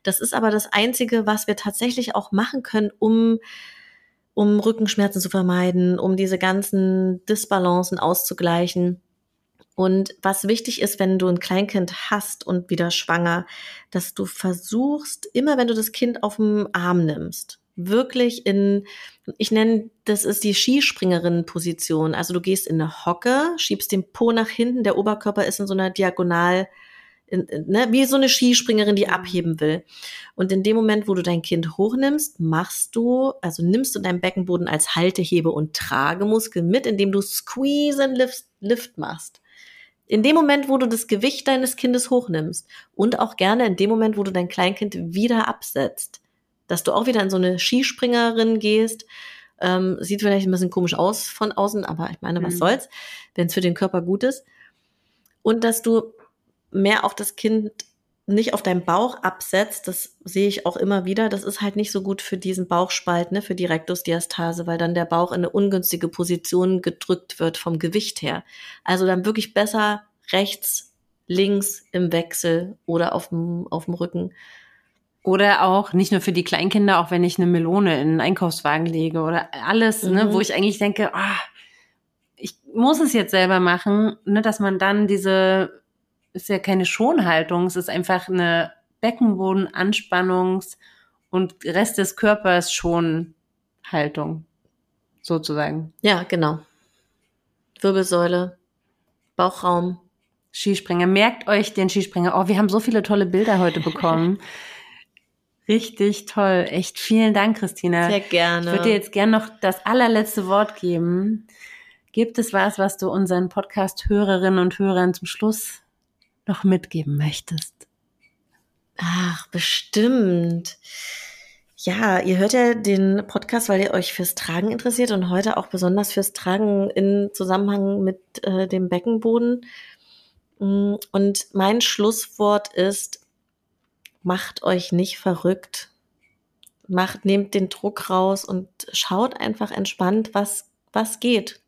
Das ist aber das Einzige, was wir tatsächlich auch machen können, um, um Rückenschmerzen zu vermeiden, um diese ganzen Disbalancen auszugleichen. Und was wichtig ist, wenn du ein Kleinkind hast und wieder schwanger, dass du versuchst, immer wenn du das Kind auf dem Arm nimmst, wirklich in, ich nenne, das ist die Skispringerin-Position. Also du gehst in eine Hocke, schiebst den Po nach hinten, der Oberkörper ist in so einer Diagonal, in, in, ne, wie so eine Skispringerin, die abheben will. Und in dem Moment, wo du dein Kind hochnimmst, machst du, also nimmst du deinen Beckenboden als Haltehebe und Tragemuskel mit, indem du Squeeze and Lift, Lift machst. In dem Moment, wo du das Gewicht deines Kindes hochnimmst und auch gerne in dem Moment, wo du dein Kleinkind wieder absetzt, dass du auch wieder in so eine Skispringerin gehst, ähm, sieht vielleicht ein bisschen komisch aus von außen, aber ich meine, was Mhm. soll's, wenn es für den Körper gut ist. Und dass du mehr auch das Kind nicht auf deinen Bauch absetzt, das sehe ich auch immer wieder. Das ist halt nicht so gut für diesen Bauchspalt, ne, für die Rektusdiastase, weil dann der Bauch in eine ungünstige Position gedrückt wird vom Gewicht her. Also dann wirklich besser rechts, links im Wechsel oder auf dem, auf dem Rücken. Oder auch nicht nur für die Kleinkinder, auch wenn ich eine Melone in einen Einkaufswagen lege oder alles, ne, Mhm. wo ich eigentlich denke, ah, ich muss es jetzt selber machen, ne, dass man dann diese, ist ja keine Schonhaltung, es ist einfach eine Beckenbodenanspannungs- und Rest des Körpers Schonhaltung, sozusagen. Ja, genau. Wirbelsäule, Bauchraum. Skispringer. Merkt euch den Skispringer. Oh, wir haben so viele tolle Bilder heute bekommen. Richtig toll. Echt vielen Dank, Christina. Sehr gerne. Ich würde dir jetzt gerne noch das allerletzte Wort geben. Gibt es was, was du unseren Podcast-Hörerinnen und Hörern zum Schluss noch mitgeben möchtest? Ach, bestimmt. Ja, ihr hört ja den Podcast, weil ihr euch fürs Tragen interessiert und heute auch besonders fürs Tragen in Zusammenhang mit äh, dem Beckenboden. Mm, Und mein Schlusswort ist, macht euch nicht verrückt. Macht, nehmt den Druck raus und schaut einfach entspannt, was, was geht.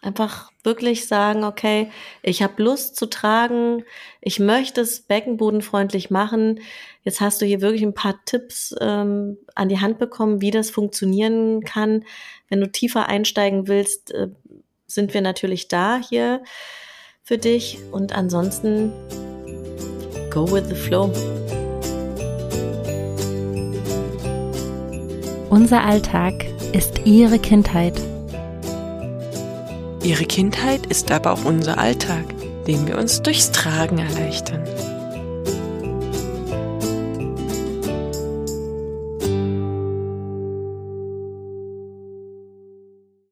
Einfach wirklich sagen, okay, ich habe Lust zu tragen, ich möchte es beckenbodenfreundlich machen. Jetzt hast du hier wirklich ein paar Tipps ähm, an die Hand bekommen, wie das funktionieren kann. Wenn du tiefer einsteigen willst, äh, sind wir natürlich da hier für dich. Und ansonsten, go with the flow. Unser Alltag ist ihre Kindheit. Ihre Kindheit ist aber auch unser Alltag, den wir uns durchs Tragen erleichtern.